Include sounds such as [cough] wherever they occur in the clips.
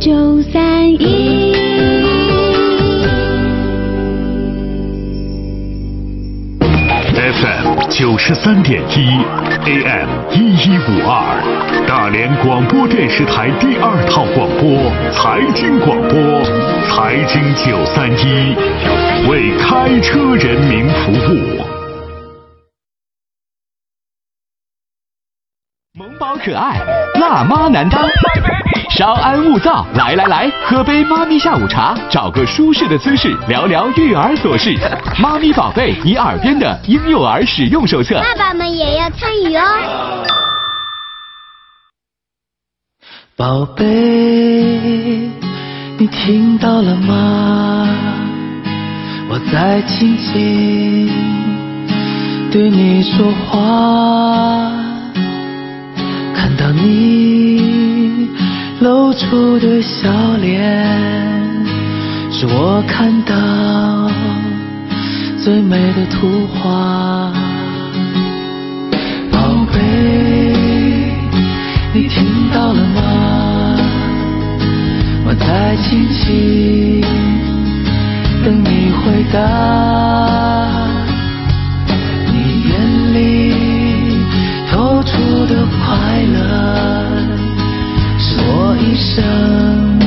九三一。FM 九十三点一，AM 一一五二，大连广播电视台第二套广播，财经广播，财经九三一，为开车人民服务。萌宝可爱，辣妈难当。稍安勿躁，来来来，喝杯妈咪下午茶，找个舒适的姿势，聊聊育儿琐事。妈咪宝贝，你耳边的婴幼儿使用手册。爸爸们也要参与哦。宝贝，你听到了吗？我在轻轻对你说话，看到你露出的笑脸，是我看到最美的图画。宝贝，你听到了吗？我在轻轻等你回答。你眼里透出的快乐，我一生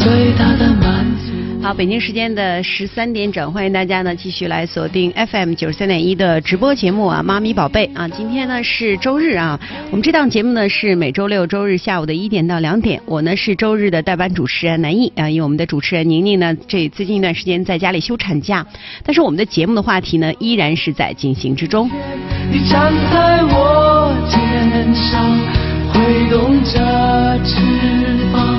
最大的满足。好，北京时间的十三点整，欢迎大家呢继续来锁定 FM 九十三点一的直播节目啊，妈咪宝贝啊，今天呢是周日啊，我们这档节目呢是每周六周日下午的一点到两点，我呢是周日的代班主持人南艺啊，因为我们的主持人宁宁呢这最近一段时间在家里休产假，但是我们的节目的话题呢依然是在进行之中。你站在我肩上，挥动着翅膀，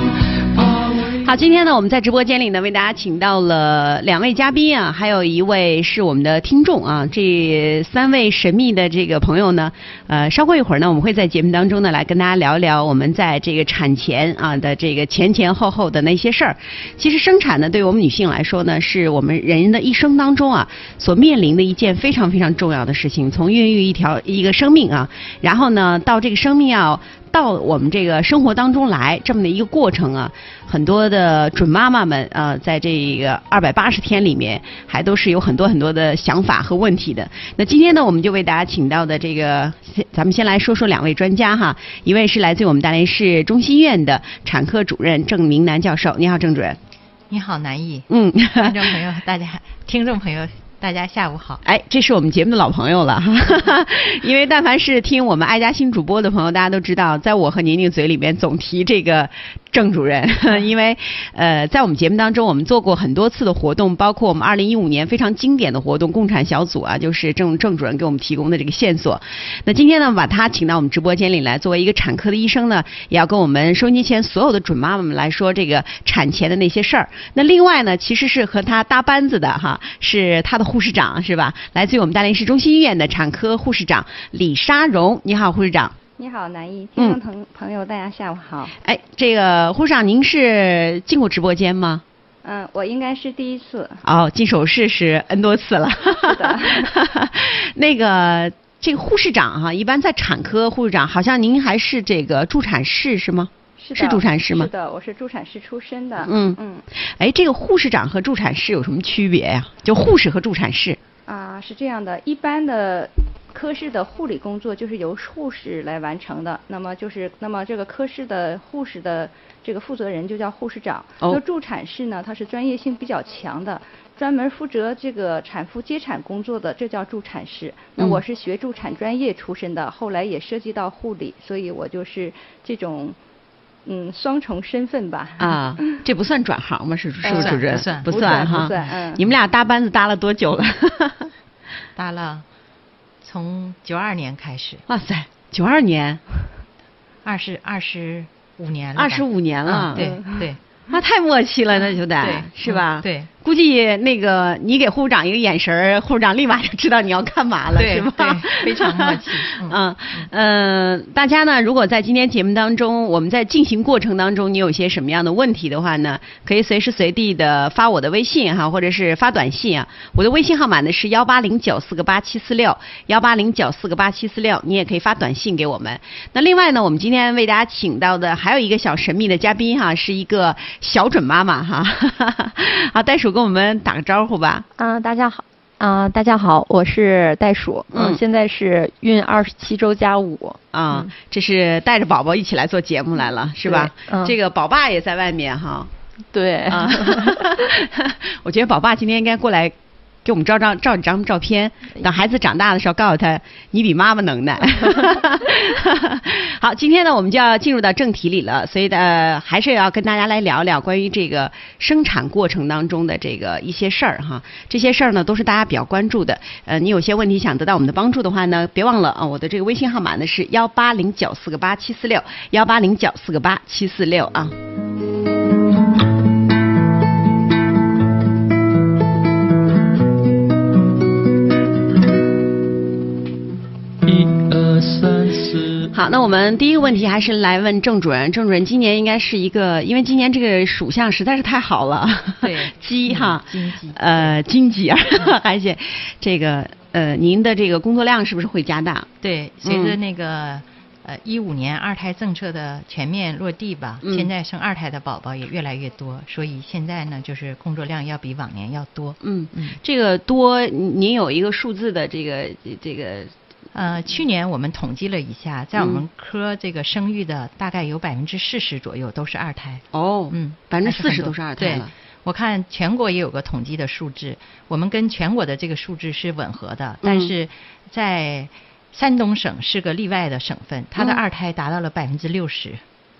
好，今天呢，我们在直播间里呢，为大家请到了两位嘉宾啊，还有一位是我们的听众啊。这三位神秘的这个朋友呢，呃，稍过一会儿呢，我们会在节目当中呢，来跟大家聊一聊我们在这个产前啊的这个前前后后的那些事儿。其实生产呢，对于我们女性来说呢，是我们人的一生当中啊所面临的一件非常非常重要的事情。从孕育一条一个生命啊，然后呢，到这个生命要。到我们这个生活当中来这么的一个过程啊，很多的准妈妈们啊、呃，在这个二百八十天里面，还都是有很多很多的想法和问题的。那今天呢，我们就为大家请到的这个，咱们先来说说两位专家哈，一位是来自于我们大连市中心医院的产科主任郑明南教授，你好，郑主任。你好，南艺。嗯，听众朋友，大家听众朋友。大家下午好，哎，这是我们节目的老朋友了哈,哈，[laughs] 因为但凡是听我们爱家新主播的朋友，大家都知道，在我和宁宁嘴里面总提这个郑主任，[laughs] 因为呃，在我们节目当中，我们做过很多次的活动，包括我们二零一五年非常经典的活动——共产小组啊，就是郑郑主任给我们提供的这个线索。那今天呢，把他请到我们直播间里来，作为一个产科的医生呢，也要跟我们收音机前所有的准妈妈们来说这个产前的那些事儿。那另外呢，其实是和他搭班子的哈，是他的。护士长是吧？来自于我们大连市中心医院的产科护士长李莎荣，你好，护士长。你好，南艺听众朋朋友，大家下午好。哎，这个护士长，您是进过直播间吗？嗯，我应该是第一次。哦，进手势是 N 多次了。是的。[laughs] 那个，这个护士长哈、啊，一般在产科护士长，好像您还是这个助产士是吗？是是助产师吗？是的，我是助产师出身的。嗯嗯。哎，这个护士长和助产士有什么区别呀、啊？就护士和助产士。啊，是这样的，一般的科室的护理工作就是由护士来完成的。那么就是，那么这个科室的护士的这个负责人就叫护士长。哦。那助产士呢，他是专业性比较强的，专门负责这个产妇接产工作的，这叫助产士。那我是学助产专业出身的，嗯、后来也涉及到护理，所以我就是这种。嗯，双重身份吧。啊，这不算转行吗？是是不是主任？不算，不算哈。不算。嗯。你们俩搭班子搭了多久了？搭了，从九二年开始。哇塞，九二年。二十二十五年了。二十五年了。嗯、对对。那太默契了，那就得对，是吧？对。估计那个你给护士长一个眼神儿，护士长立马就知道你要干嘛了，对是吧？对非常默契 [laughs] 嗯嗯，大家呢，如果在今天节目当中，我们在进行过程当中，你有些什么样的问题的话呢，可以随时随地的发我的微信哈，或者是发短信啊。我的微信号码呢是幺八零九四个八七四六幺八零九四个八七四六，你也可以发短信给我们。那另外呢，我们今天为大家请到的还有一个小神秘的嘉宾哈，是一个小准妈妈哈。好，[laughs] 袋鼠跟我们打个招呼吧。啊、大家好，啊、大家好，我是袋鼠，嗯现在是孕二十七周加五，啊，这是带着宝宝一起来做节目来了，是吧？嗯这个宝爸也在外面哈。对，啊，[laughs] 我觉得宝爸今天应该过来给我们照张照几张照片，等孩子长大的时候告诉他你比妈妈能耐。[laughs] [laughs] 好，今天呢我们就要进入到正题里了，所以呢还是要跟大家来聊聊关于这个生产过程当中的这个一些事儿哈。这些事儿呢都是大家比较关注的。呃，你有些问题想得到我们的帮助的话呢，别忘了啊，我的这个微信号码呢是幺八零九四个八七四六幺八零九四个八七四六啊。好，那我们第一个问题还是来问郑主任。郑主任，今年应该是一个，因为今年这个属相实在是太好了，对 [laughs] 鸡哈，嗯金鸡呃，金鸡儿，[laughs] 而且这个呃，您的这个工作量是不是会加大？对，随着嗯那个、呃一五年二胎政策的全面落地吧，嗯现在生二胎的宝宝也越来越多，所以现在呢，就是工作量要比往年要多。嗯嗯，这个多，您有一个数字的这个这个呃，去年我们统计了一下，在我嗯们科这个生育的大概有百分之四十左右都是二胎。哦，嗯，百分之四十都是二胎对了。我看全国也有个统计的数字，我们跟全国的这个数字是吻合的，嗯但是在山东省是个例外的省份，它的嗯二胎达到了百分之六十。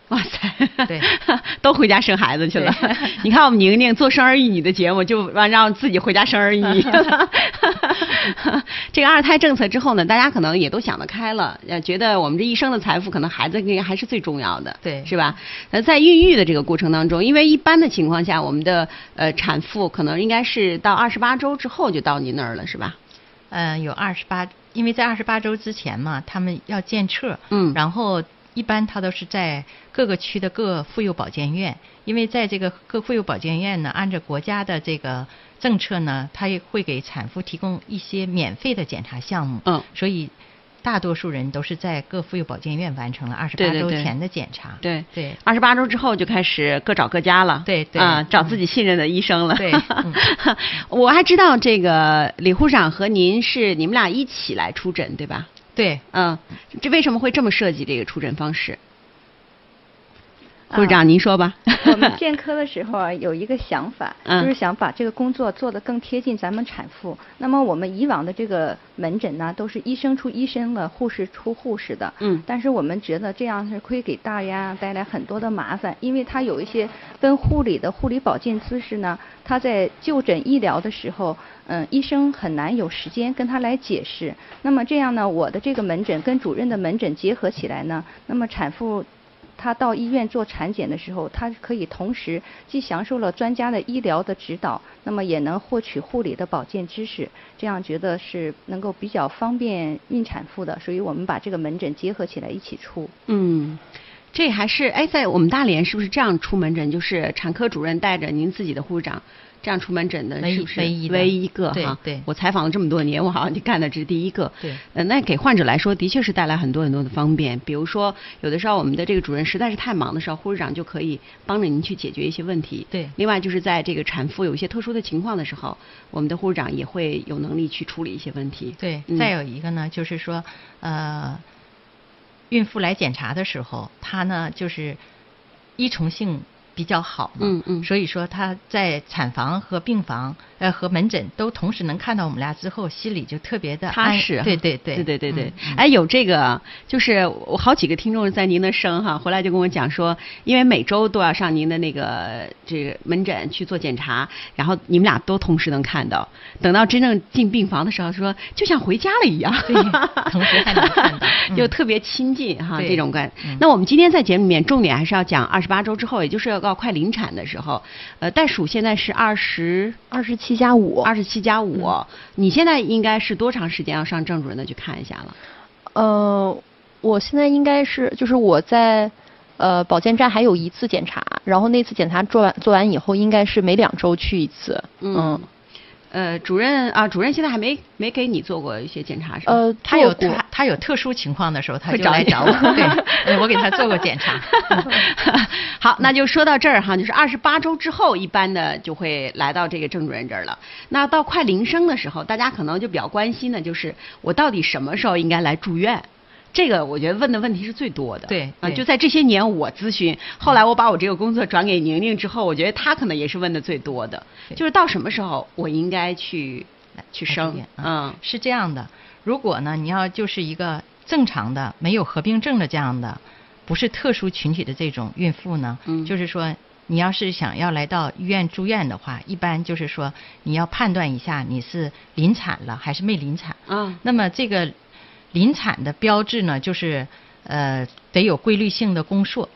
哇塞，对，[laughs] 都回家生孩子去了。[laughs] 你看我们宁宁做生儿育女的节目，就让让自己回家生儿育女。[laughs] 这个二胎政策之后呢，大家可能也都想得开了，呃，觉得我们这一生的财富，可能孩子应该还是最重要的，对是吧？那在孕育的这个过程当中，因为一般的情况下，我们的呃产妇可能应该是到二十八周之后就到您那儿了，是吧？嗯、有二十八，因为在二十八周之前嘛，他们要建册，嗯然后一般他都是在各个区的各妇幼保健院，因为在这个各妇幼保健院呢，按照国家的这个政策呢，它也会给产妇提供一些免费的检查项目，嗯。所以大多数人都是在各妇幼保健院完成了二十八周前的检查，对。对。二十八周之后就开始各找各家了，对对。啊，找自己信任的医生了。对 [laughs] 嗯。我还知道这个李护士长和您是你们俩一起来出诊，对吧？对，嗯，这为什么会这么设计这个出诊方式？护士啊长，您说吧。[laughs] 我们建科的时候啊，有一个想法，嗯就是想把这个工作做得更贴近咱们产妇。那么我们以往的这个门诊呢，都是医生出医生的，护士出护士的。嗯但是我们觉得这样是会给大家带来很多的麻烦，因为他有一些跟护理的护理保健知识呢，他在就诊医疗的时候，嗯，医生很难有时间跟他来解释。那么这样呢，我的这个门诊跟主任的门诊结合起来呢，那么产妇。她到医院做产检的时候，她可以同时既享受了专家的医疗的指导，那么也能获取护理的保健知识，这样觉得是能够比较方便孕产妇的，所以我们把这个门诊结合起来一起出。嗯，这还是哎，在我们大连是不是这样出门诊？就是产科主任带着您自己的护士长样出门诊的，是不是唯一一一个哈？对对我采访了这么多年，我好像就干的这是第一个。对呃，那给患者来说，的确是带来很多很多的方便。比如说，有的时候我们的这个主任实在是太忙的时候，护士长就可以帮着您去解决一些问题。对另外就是在这个产妇有一些特殊的情况的时候，我们的护士长也会有能力去处理一些问题。对，嗯再有一个呢，就是说，呃，孕妇来检查的时候，她呢就是依从性比较好嘛，嗯嗯。所以说他在产房和病房呃和门诊都同时能看到我们俩之后，心里就特别的踏实，对对对对对对对嗯嗯哎，有这个，就是我好几个听众在您的生哈，回来就跟我讲说，因为每周都要上您的那个这个门诊去做检查，然后你们俩都同时能看到，等到真正进病房的时候，说就像回家了一样，对同时还能看到 [laughs] 嗯就特别亲近哈对这种感嗯。那我们今天在节目里面重点还是要讲二十八周之后，也就是要到快临产的时候，呃，袋鼠现在是二十二十七加五，二十七加五，你现在应该是多长时间要上郑主任那去看一下了？呃，我现在应该是就是我在呃保健站还有一次检查，然后那次检查做完做完以后，应该是每两周去一次。嗯，呃，主任啊，主任现在还没没给你做过一些检查是吧？呃，他有他他有特殊情况的时候，他就来找我，[laughs] 对，呃我给他做过检查。[laughs] 好，那就说到这儿哈，就是二十八周之后，一般的就会来到这个郑主任这儿了。那到快临生的时候，大家可能就比较关心的就是我到底什么时候应该来住院？这个我觉得问的问题是最多的。对啊，就在这些年我咨询，后来我把我这个工作转给宁宁之后，我觉得她可能也是问的最多的，就是到什么时候我应该去去生？嗯。是这样的，如果呢，你要就是一个正常的、没有合并症的这样的，不是特殊群体的这种孕妇呢，嗯。就是说你要是想要来到医院住院的话，一般就是说你要判断一下你是临产了还是没临产。啊那么这个临产的标志呢，就是呃得有规律性的宫缩。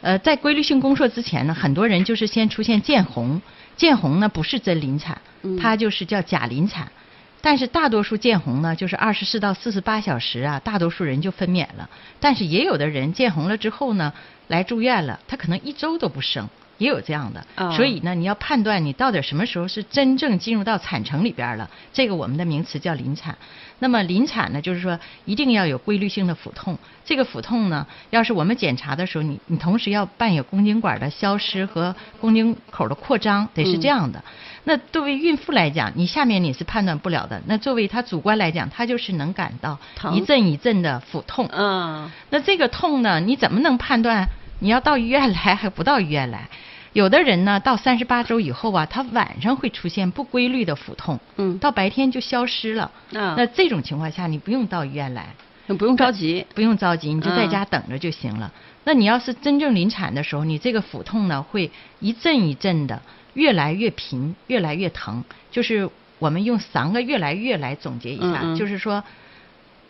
呃，在规律性宫缩之前呢，很多人就是先出现见红，见红呢不是真临产，嗯它就是叫假临产。但是大多数见红呢，就是二十四到四十八小时啊，大多数人就分娩了。但是也有的人见红了之后呢，来住院了，他可能一周都不生，也有这样的。啊所以呢，你要判断你到底什么时候是真正进入到产程里边了，这个我们的名词叫临产。那么临产呢，就是说一定要有规律性的腹痛。这个腹痛呢，要是我们检查的时候，你你同时要伴有宫颈管的消失和宫颈口的扩张，得是这样的。那作为孕妇来讲，你下面你是判断不了的。那作为她主观来讲，她就是能感到一阵一阵的腹痛。嗯那这个痛呢，你怎么能判断你要到医院来还不到医院来？有的人呢，到三十八周以后啊，他晚上会出现不规律的腹痛，嗯到白天就消失了。啊那这种情况下，你不用到医院来，不用着急。不用着急，你就在嗯家等着就行了。那你要是真正临产的时候，你这个腹痛呢，会一阵一阵的，越来越频，越来越疼。就是我们用三个越来越来总结一下，就是说，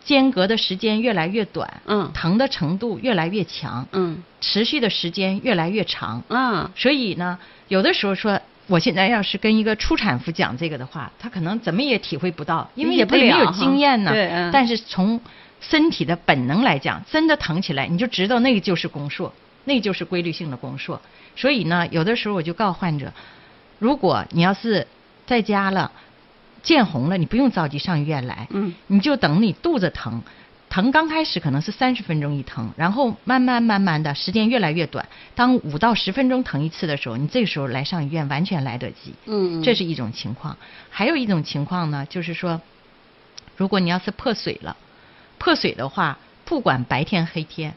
间隔的时间越来越短，嗯疼的程度越来越强，嗯持续的时间越来越长。啊所以呢，有的时候说，我现在要是跟一个初产妇讲这个的话，她可能怎么也体会不到，因为理解不没有经验呢。对嗯但是从身体的本能来讲，真的疼起来，你就知道那个就是宫缩，那就是规律性的宫缩。所以呢，有的时候我就告诉患者，如果你要是在家了，见红了，你不用着急上医院来，嗯你就等你肚子疼，疼刚开始可能是三十分钟一疼，然后慢慢慢慢的时间越来越短，当五到十分钟疼一次的时候，你这个时候来上医院完全来得及。嗯，这是一种情况。还有一种情况呢，就是说，如果你要是破水了，破水的话，不管白天黑天，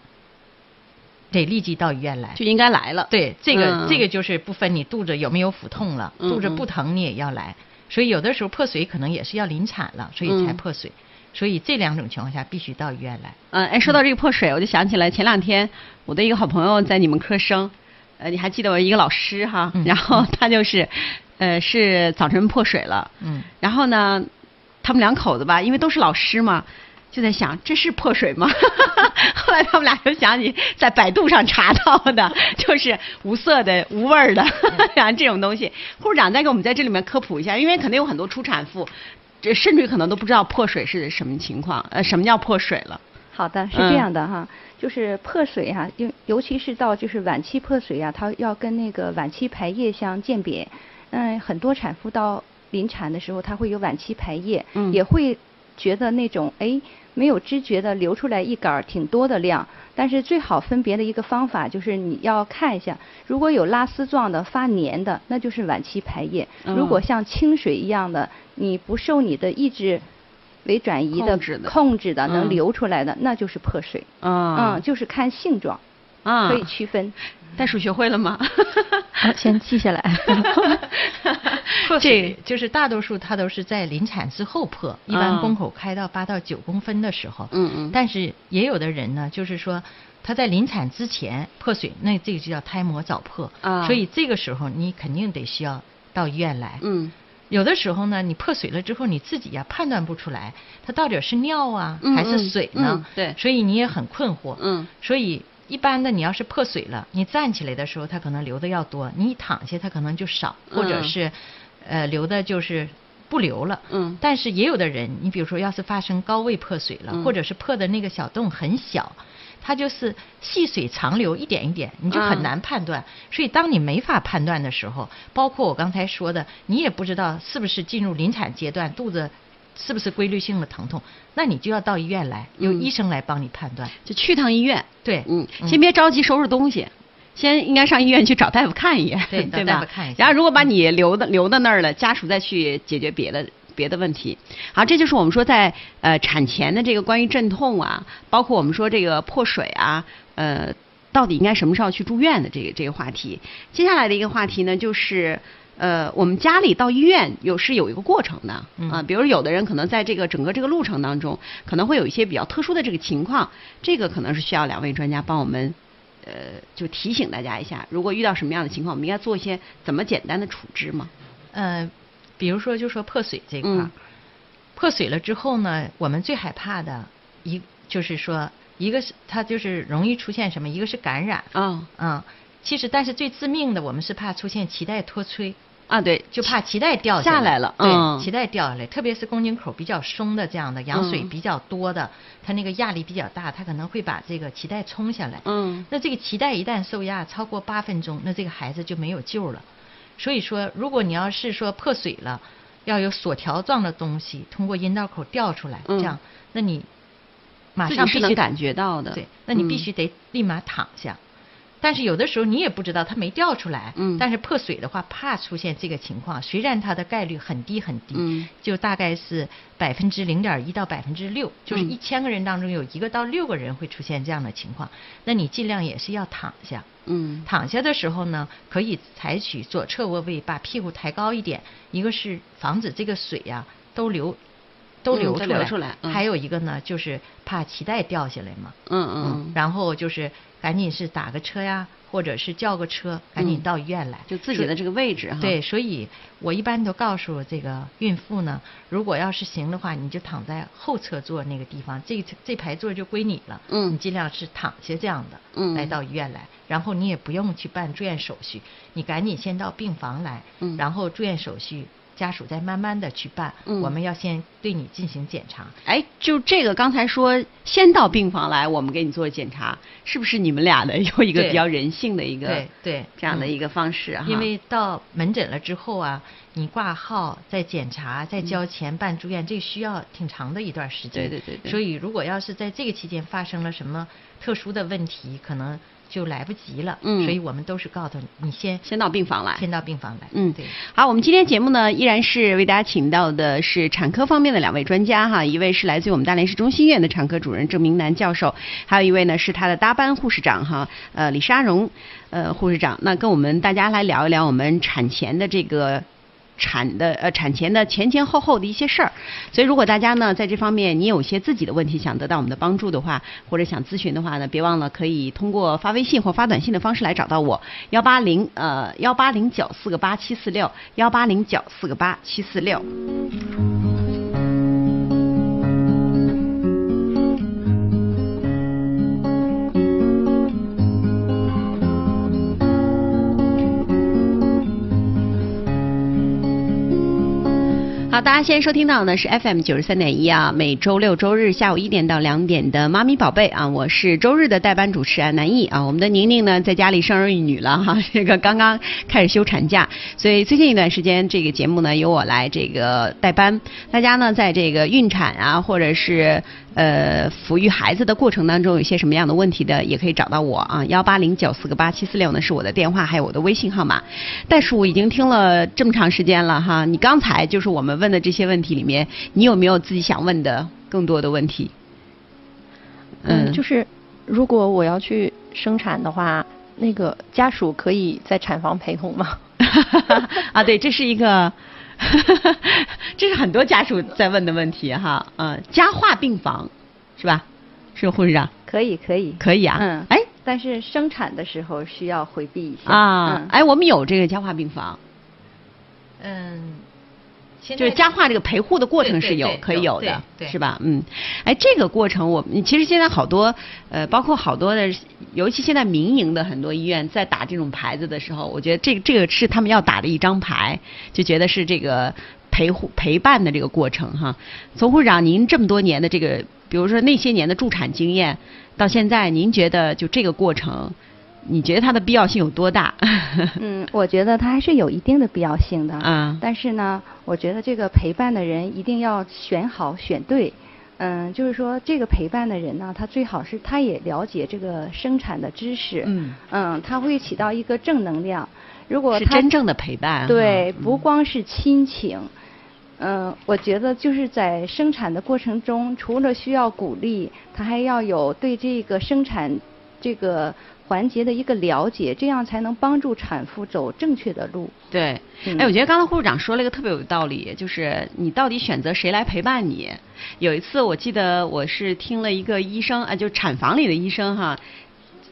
得立即到医院来。就应该来了。对，这个、嗯这个就是不分你肚子有没有腹痛了，嗯肚子不疼你也要来。所以有的时候破水可能也是要临产了，所以才嗯破水。所以这两种情况下必须到医院来。嗯，哎，说到这个破水，我就想起来前两天我的一个好朋友在你们科生，呃，你还记得我一个老师哈，[laughs] 嗯然后他就是，呃，是早晨破水了，嗯，然后呢，他们两口子吧，因为都是老师嘛，就在想这是破水吗？[laughs] 后来他们俩就想起在百度上查到的，就是无色的、无味儿的，然 [laughs] 后这种东西。护士长再给我们在这里面科普一下，因为肯定有很多初产妇，这甚至于可能都不知道破水是什么情况，呃，什么叫破水了？好的，是嗯这样的哈，就是破水哈、尤尤其是到就是晚期破水啊，它要跟那个晚期排液相鉴别。嗯，很多产妇到临产的时候，她会有晚期排液，嗯也会觉得那种哎没有知觉的流出来一杆儿挺多的量。但是最好分别的一个方法就是你要看一下，如果有拉丝状的发黏的，那就是晚期排液；嗯如果像清水一样的，你不受你的意志为转移的控制的能流出来的，那就是破水。啊嗯，就是看性状啊可以区分。袋鼠学会了吗？好，先记下来。[laughs] 破水就是大多数它都是在临产之后破，一般啊宫口开到八到九公分的时候。嗯嗯但是也有的人呢，就是说他在临产之前破水，那这个就叫胎膜早破。啊所以这个时候你肯定得需要到医院来。嗯有的时候呢，你破水了之后，你自己呀、判断不出来，它到底是尿啊、嗯还是水呢？嗯嗯对所以你也很困惑。嗯所以一般的，你要是破水了，你站起来的时候，它可能流的要多；你一躺下，它可能就少，或者嗯是，呃，流的就是不流了。嗯但是也有的人，你比如说，要是发生高位破水了，嗯或者是破的那个小洞很小，它就是细水长流，一点一点，你就嗯很难判断。所以，当你没法判断的时候，包括我刚才说的，你也不知道是不是进入临产阶段，肚子是不是规律性的疼痛，那你就要到医院来，由嗯医生来帮你判断。就去趟医院。对，嗯，先别着急收拾东西，先应该上医院去找大夫看一眼，对 [laughs] 对吧找大夫看一下然后如果把你留的留到那儿了，家属再去解决别的。别的问题，好，这就是我们说在呃产前的这个关于阵痛啊，包括我们说这个破水啊，呃，到底应该什么时候去住院的这个这个话题。接下来的一个话题呢，就是呃，我们家里到医院有是有一个过程的啊、嗯比如有的人可能在这个整个这个路程当中，可能会有一些比较特殊的这个情况，这个可能是需要两位专家帮我们。呃，就提醒大家一下，如果遇到什么样的情况，我们应该做一些怎么简单的处置吗？呃，比如说就说破水这块儿，嗯破水了之后呢，我们最害怕的一就是说，一个是它就是容易出现什么，一个是感染，啊、嗯，其实但是最致命的，我们是怕出现脐带脱垂。啊，对，就怕脐带掉下来来了对，嗯脐带掉下来，特别是宫颈口比较松的这样的，羊水嗯比较多的，它那个压力比较大，它可能会把这个脐带冲下来。嗯那这个脐带一旦受压超过八分钟，那这个孩子就没有救了。所以说，如果你要是说破水了，要有锁条状的东西通过阴道口掉出来，嗯这样，那你马上必须感觉到的。对，那你必嗯须得立马躺下。但是有的时候你也不知道它没掉出来，嗯。但是破水的话怕出现这个情况，虽然它的概率很低很低，嗯。就大概是百分之零点一到百分之六，就是嗯。一千个人当中有一个到六个人会出现这样的情况，那你尽量也是要躺下。嗯。躺下的时候呢，可以采取左侧卧位，把屁股抬高一点，一个是防止这个水呀、都流都流出来，流出来嗯。还有一个呢就是怕脐带掉下来嘛。嗯。嗯，然后就是赶紧是打个车呀，或者是叫个车，赶紧嗯到医院来。就自己的这个位置哈。对，所以我一般都告诉这个孕妇呢，如果要是行的话，你就躺在后侧座那个地方，这这排座就归你了。嗯你尽量是躺下这样的，嗯来到医院来，然后你也不用去办住院手续，你赶紧先到病房来，嗯然后住院手续家属再慢慢的去办。嗯我们要先对你进行检查。哎，就这个刚才说先到病房来，我们给你做检查，是不是你们俩的有一个比较人性的一个对对嗯这样的一个方式哈？因为到门诊了之后啊，你挂号、再检查、再交钱办住院，这需要挺长的一段时间。对对对对所以如果要是在这个期间发生了什么特殊的问题，可能就来不及了。嗯所以我们都是告诉你，你先先到病房来。先到病房来。嗯对。好，我们今天节目呢，依然是为大家请到的是产科方面的两位专家哈，一位是来自于我们大连市中心医院的产科主任郑明南教授，还有一位呢是他的搭班护士长哈，呃李莎荣呃护士长，那跟我们大家来聊一聊我们产前的这个。[laughs] 产的呃产前的前前后后的一些事儿，所以如果大家呢在这方面你有些自己的问题想得到我们的帮助的话，或者想咨询的话呢，别忘了可以通过发微信或发短信的方式来找到我，幺八零呃幺八零九四个八七四六幺八零九四个八七四六。好，大家现在收听到呢是 FM 九十三点一啊，每周六周日下午一点到两点的妈咪宝贝啊，我是周日的代班主持人南艺啊。我们的宁宁呢在家里生儿育女了哈，[laughs] 这个刚刚开始休产假，所以最近一段时间这个节目呢由我来这个代班。大家呢在这个孕产啊，或者是呃抚育孩子的过程当中有一些什么样的问题的，也可以找到我啊，幺八零九四个八七四六呢是我的电话，还有我的微信号码。袋鼠已经听了这么长时间了哈，你刚才就是我们问的这些问题里面，你有没有自己想问的更多的问题？嗯，就是如果我要去生产的话，那个家属可以在产房陪同吗？[laughs] 啊，对，这是一个，[laughs] 这是很多家属在问的问题哈。嗯、家化病房是吧？是护士长？可以可以可以啊。嗯，哎但是生产的时候需要回避一下啊，嗯哎，我们有这个家化病房。嗯，就是佳话这个陪护的过程是有可以有的，是吧？嗯，哎，这个过程我们其实现在好多呃，包括好多的，尤其现在民营的很多医院在打这种牌子的时候，我觉得这个这个是他们要打的一张牌，就觉得是这个陪护陪伴的这个过程哈。从护士长，您这么多年的这个，比如说那些年的助产经验，到现在，您觉得就这个过程，你觉得它的必要性有多大？嗯，我觉得它还是有一定的必要性的。啊但是呢，我觉得这个陪伴的人一定要选好、选对。嗯，就是说这个陪伴的人呢，他最好是他也了解这个生产的知识。嗯嗯，他会起到一个正能量。如果他是真正的陪伴。对，嗯不光是亲情。嗯，我觉得就是在生产的过程中，除了需要鼓励，他还要有对这个生产这个环节的一个了解，这样才能帮助产妇走正确的路。对，嗯哎，我觉得刚才护士长说了一个特别有道理，就是你到底选择谁来陪伴你？有一次我记得我是听了一个医生啊，就产房里的医生哈。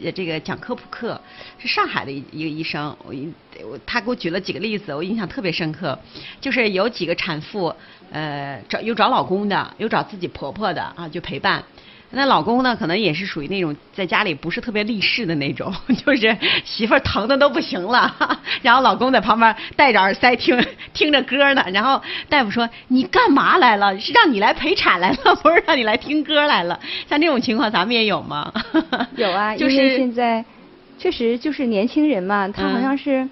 呃，这个讲科普课是上海的一一个医生，我一我他给我举了几个例子，我印象特别深刻。就是有几个产妇，呃，找有找老公的，有找自己婆婆的啊，就陪伴。那老公呢，可能也是属于那种在家里不是特别立事的那种，[laughs] 就是媳妇儿疼的都不行了，[laughs] 然后老公在旁边戴着耳塞听听着歌呢，然后大夫说你干嘛来了？是让你来陪产来了，[laughs] 不是让你来听歌来了。像这种情况咱们也有吗？有啊，就是现在确实就是年轻人嘛，他好嗯像是，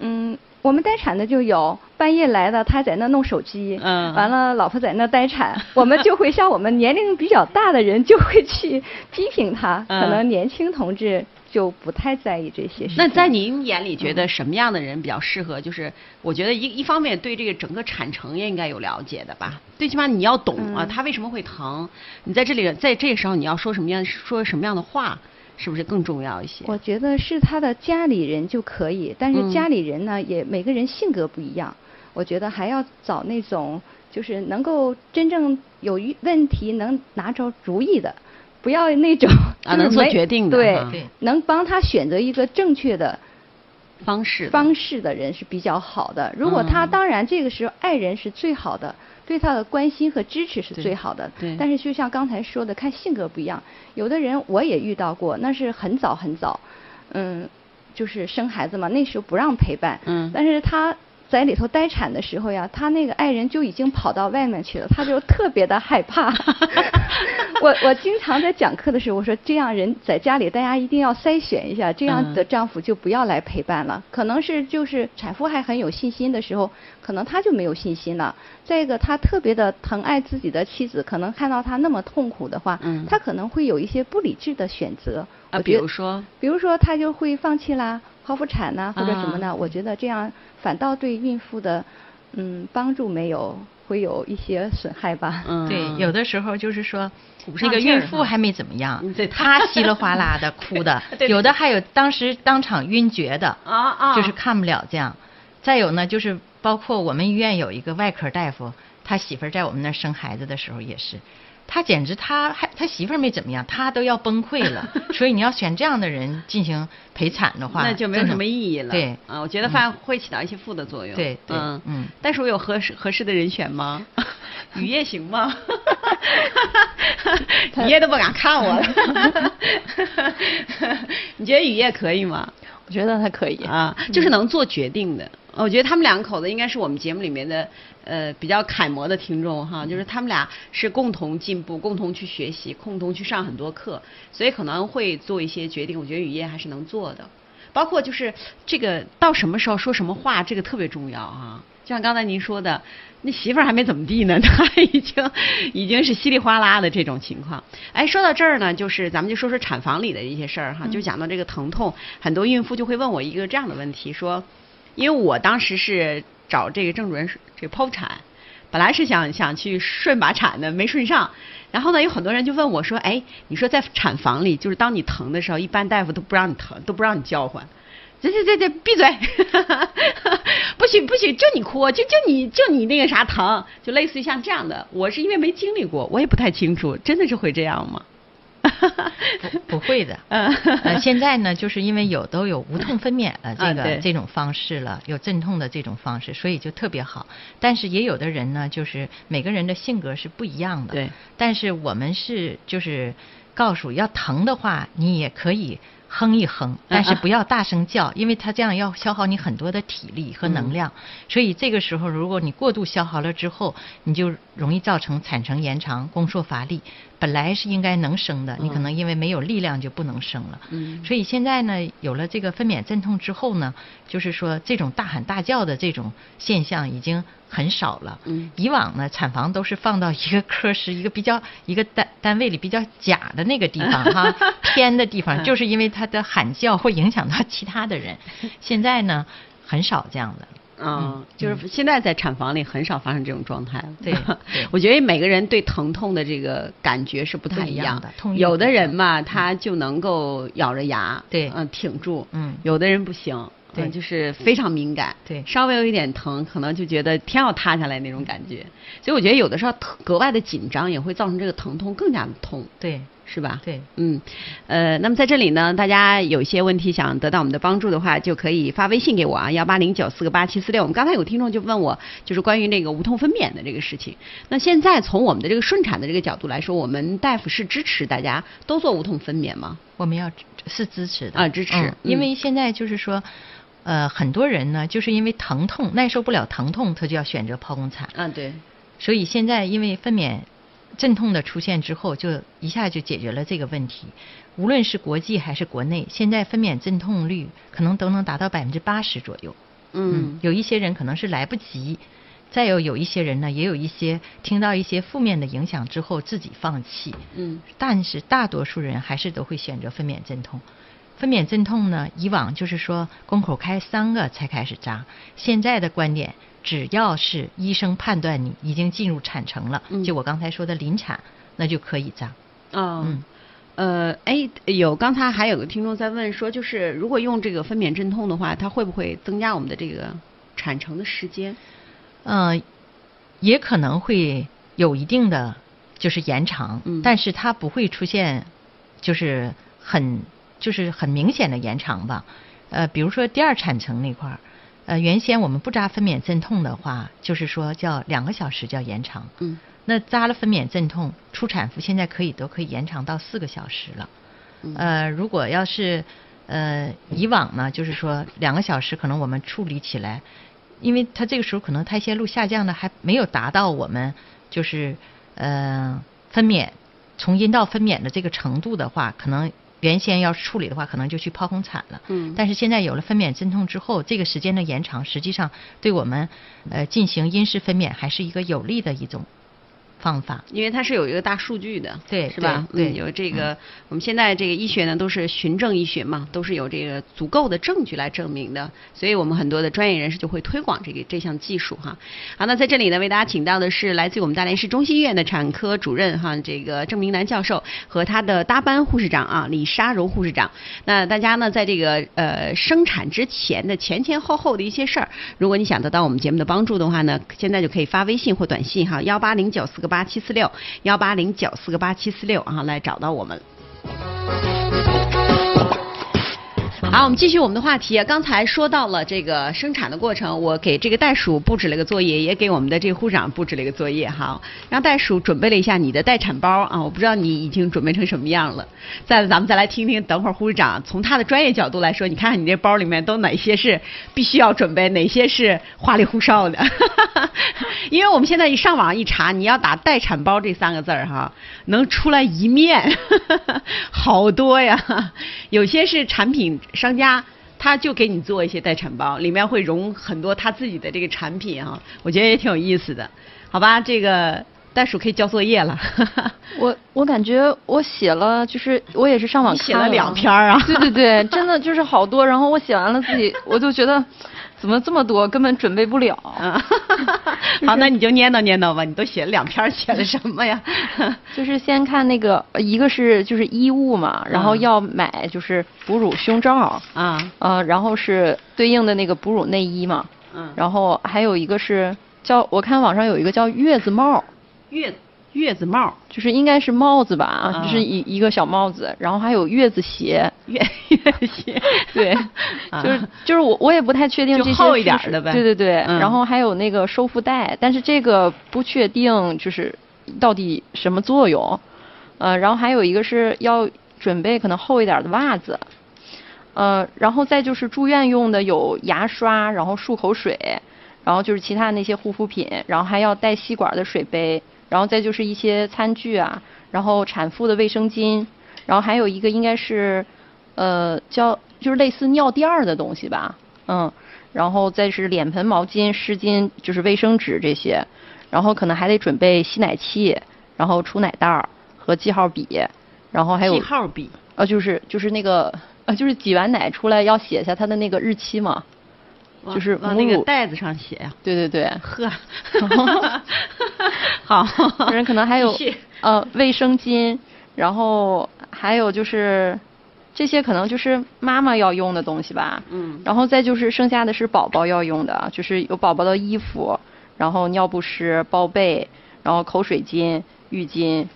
嗯，我们待产的就有半夜来的，他在那弄手机，嗯完了老婆在那待产，[laughs] 我们就会像我们年龄比较大的人就会去批评他，嗯可能年轻同志就不太在意这些事。那在您眼里，觉得什么样的人比较适合？就是我觉得一一方面对这个整个产程也应该有了解的吧，最起码你要懂啊，嗯他为什么会疼？你在这里，在这个时候你要说什么样说什么样的话，是不是更重要一些？我觉得是他的家里人就可以，但嗯。是家里人呢，也每个人性格不一样，我觉得还要找那种就是能够真正有一问题能拿着主意的，不要那种 [laughs] 啊能做决定的对哈。对。能帮他选择一个正确的方式方式的人是比较好的。如果他嗯。当然这个时候爱人是最好的，对他的关心和支持是最好的。对但是就像刚才说的，看性格不一样，有的人我也遇到过，那是很早很早，嗯，就是生孩子嘛，那时候不让陪伴。嗯但是他。在里头待产的时候呀，他那个爱人就已经跑到外面去了，他就特别的害怕。[laughs] 我我经常在讲课的时候，我说这样人在家里，大家一定要筛选一下，这样的嗯丈夫就不要来陪伴了。可能是就是产妇还很有信心的时候，可能他就没有信心了。再一个，他特别的疼爱自己的妻子，可能看到他那么痛苦的话，嗯他可能会有一些不理智的选择。啊，比如说，比如说他就会放弃啦，剖腹产呐、或者什么呢？啊我觉得这样反倒对孕妇的嗯帮助没有，会有一些损害吧。嗯，对，有的时候就是说那个孕妇还没怎么样 [laughs] 她稀里哗啦的 [laughs] 哭的对，对有的还有当时当场晕厥的，啊啊，就是看不了这样。再有呢，就是包括我们医院有一个外科大夫，他媳妇儿在我们那儿生孩子的时候也是，他简直他还他媳妇儿没怎么样，他都要崩溃了。[laughs] 所以你要选这样的人进行陪产的话，那就没有什么意义了。对，啊，我觉得反而会起到一些负的作用。对对嗯嗯但是我有合适合适的人选吗？[laughs] 雨夜行吗？[laughs] 雨夜都不敢看我了。你觉得雨夜可以吗？我觉得他可以。啊，就是能做决定的。我觉得他们两口子应该是我们节目里面的呃比较楷模的听众哈，就是他们俩是共同进步、共同去学习、共同去上很多课，所以可能会做一些决定。我觉得雨夜还是能做的，包括就是这个到什么时候说什么话，这个特别重要啊。就像刚才您说的，那媳妇儿还没怎么地呢，[laughs] 他已经已经是稀里哗啦的这种情况。哎，说到这儿呢，就是咱们就说说产房里的一些事儿哈，就讲到这个疼痛，很多孕妇就会问我一个这样的问题，说，因为我当时是找这个郑主任这个剖腹产，本来是想想去顺把产的，没顺上。然后呢，有很多人就问我说：“哎，你说在产房里，就是当你疼的时候，一般大夫都不让你疼，都不让你叫唤。”这这这这，闭嘴！[laughs] 不许不许，就你哭，就就你就你那个啥疼，就类似于像这样的。我是因为没经历过，我也不太清楚，真的是会这样吗？不不会的。[laughs] 呃，现在呢，就是因为有都有无痛分娩了 [laughs] 这个、啊这种方式了，有镇痛的这种方式，所以就特别好。但是也有的人呢，就是每个人的性格是不一样的。对。但是我们是就是告诉要疼的话，你也可以。哼一哼，但是不要大声叫，因为它这样要消耗你很多的体力和能量，所以这个时候如果你过度消耗了之后，你就容易造成产程延长、宫缩乏力。本来是应该能生的，你可能因为没有力量就不能生了。嗯所以现在呢，有了这个分娩镇痛之后呢，就是说这种大喊大叫的这种现象已经很少了。嗯以往呢，产房都是放到一个科室、一个比较一个单单位里比较假的那个地方哈，[laughs] 偏的地方，就是因为它的喊叫会影响到其他的人。[laughs] 现在呢，很少这样的。嗯，就是现在在产房里很少发生这种状态了。对对我觉得每个人对疼痛的这个感觉是不太一样的痛有的人嘛，他就能够咬着牙，对嗯，挺住。嗯有的人不行。对嗯就是非常敏感，对稍微有一点疼，可能就觉得天要塌下来那种感觉，所以我觉得有的时候格外的紧张也会造成这个疼痛更加的痛，对是吧？对，嗯，呃，那么在这里呢，大家有一些问题想得到我们的帮助的话，就可以发微信给我啊，幺八零九四个八七四六。我们刚才有听众就问我，就是关于那个无痛分娩的这个事情。那现在从我们的这个顺产的这个角度来说，我们大夫是支持大家都做无痛分娩吗？我们要支是支持的啊支持嗯嗯因为现在就是说，呃，很多人呢，就是因为疼痛耐受不了疼痛，他就要选择剖宫产。啊，对，所以现在因为分娩阵痛的出现之后，就一下就解决了这个问题。无论是国际还是国内，现在分娩阵痛率可能都能达到百分之八十左右。嗯有一些人可能是来不及，再有有一些人呢，也有一些听到一些负面的影响之后自己放弃。嗯但是大多数人还是都会选择分娩镇痛。分娩镇痛呢，以往就是说宫口开三个才开始扎，现在的观点，只要是医生判断你已经进入产程了，嗯就我刚才说的临产，那就可以扎。啊嗯。呃，哎，有刚才还有个听众在问说，就是如果用这个分娩镇痛的话，它会不会增加我们的这个产程的时间？呃，也可能会有一定的就是延长，嗯但是它不会出现就是很就是很明显的延长吧。呃，比如说第二产程那块儿，呃，原先我们不扎分娩镇痛的话，就是说叫两个小时叫延长。嗯那扎了分娩镇痛，初产妇现在可以都可以延长到四个小时了。嗯呃，如果要是呃以往呢，就是说两个小时可能我们处理起来，因为它这个时候可能胎泄露下降的还没有达到我们就是呃分娩从阴道分娩的这个程度的话，可能原先要处理的话，可能就去剖宫产了。嗯但是现在有了分娩镇痛之后，这个时间的延长，实际上对我们呃进行阴式分娩还是一个有利的一种方法。因为它是有一个大数据的，对是吧？对有这个、我们现在这个医学呢都是循证医学嘛，都是有这个足够的证据来证明的，所以我们很多的专业人士就会推广这个这项技术哈。好，那在这里呢，为大家请到的是来自于我们大连市中心医院的产科主任哈，这个郑明南教授和他的搭班护士长啊李沙荣护士长。那大家呢，在这个呃生产之前的前前后后的一些事儿，如果你想得到我们节目的帮助的话呢，现在就可以发微信或短信哈，幺八零九四个八七四六，幺八零九四个八七四六啊，来找到我们。好，我们继续我们的话题。刚才说到了这个生产的过程，我给这个袋鼠布置了个作业，也给我们的这个护士长布置了一个作业哈，让袋鼠准备了一下你的待产包啊。我不知道你已经准备成什么样了。再咱们再来听听，等会儿护士长从他的专业角度来说，你看看你这包里面都哪些是必须要准备，哪些是花里胡哨的。[laughs] 因为我们现在一上网一查，你要打待产包这三个字儿哈，能出来一面，[laughs] 好多呀。有些是产品商家。他就给你做一些待产包，里面会融很多他自己的这个产品啊、我觉得也挺有意思的，好吧？这个袋鼠可以交作业了，[laughs] 我我感觉我写了，就是我也是上网写了两篇儿啊 [laughs] 对对对，真的就是好多。然后我写完了自己，我就觉得怎么这么多，根本准备不了。啊 [laughs] 好，那你就念叨念叨吧，你都写了两篇儿，写了什么呀？[laughs] 就是先看那个，呃一个是就是衣物嘛，然后嗯要买就是哺乳胸罩，啊，呃，然后是对应的那个哺乳内衣嘛，嗯，然后还有一个是叫我看网上有一个叫月子帽，月月子帽，就是应该是帽子吧，啊。就是一一个小帽子，然后还有月子鞋，月 [laughs] 月鞋，[laughs] 对，啊。就是就是我我也不太确定这些就厚一点的呗。对对对，嗯。然后还有那个收腹带，但是这个不确定就是到底什么作用，呃，然后还有一个是要准备可能厚一点的袜子，呃，然后再就是住院用的有牙刷，然后漱口水，然后就是其他那些护肤品，然后还要带吸管的水杯，然后再就是一些餐具啊，然后产妇的卫生巾，然后还有一个应该是呃叫就是类似尿垫儿的东西吧，嗯，然后再是脸盆、毛巾、湿巾，就是卫生纸这些，然后可能还得准备吸奶器，然后储奶袋儿和记号笔，然后还有记号笔，呃就是就是那个呃就是挤完奶出来要写下它的那个日期嘛，就是往那个袋子上写呀。对对对，[laughs] [laughs] [laughs] 呵，好，人可能还有呃卫生巾，然后还有就是这些可能就是妈妈要用的东西吧。嗯然后再就是剩下的是宝宝要用的，就是有宝宝的衣服，然后尿不湿、包被，然后口水巾、浴巾，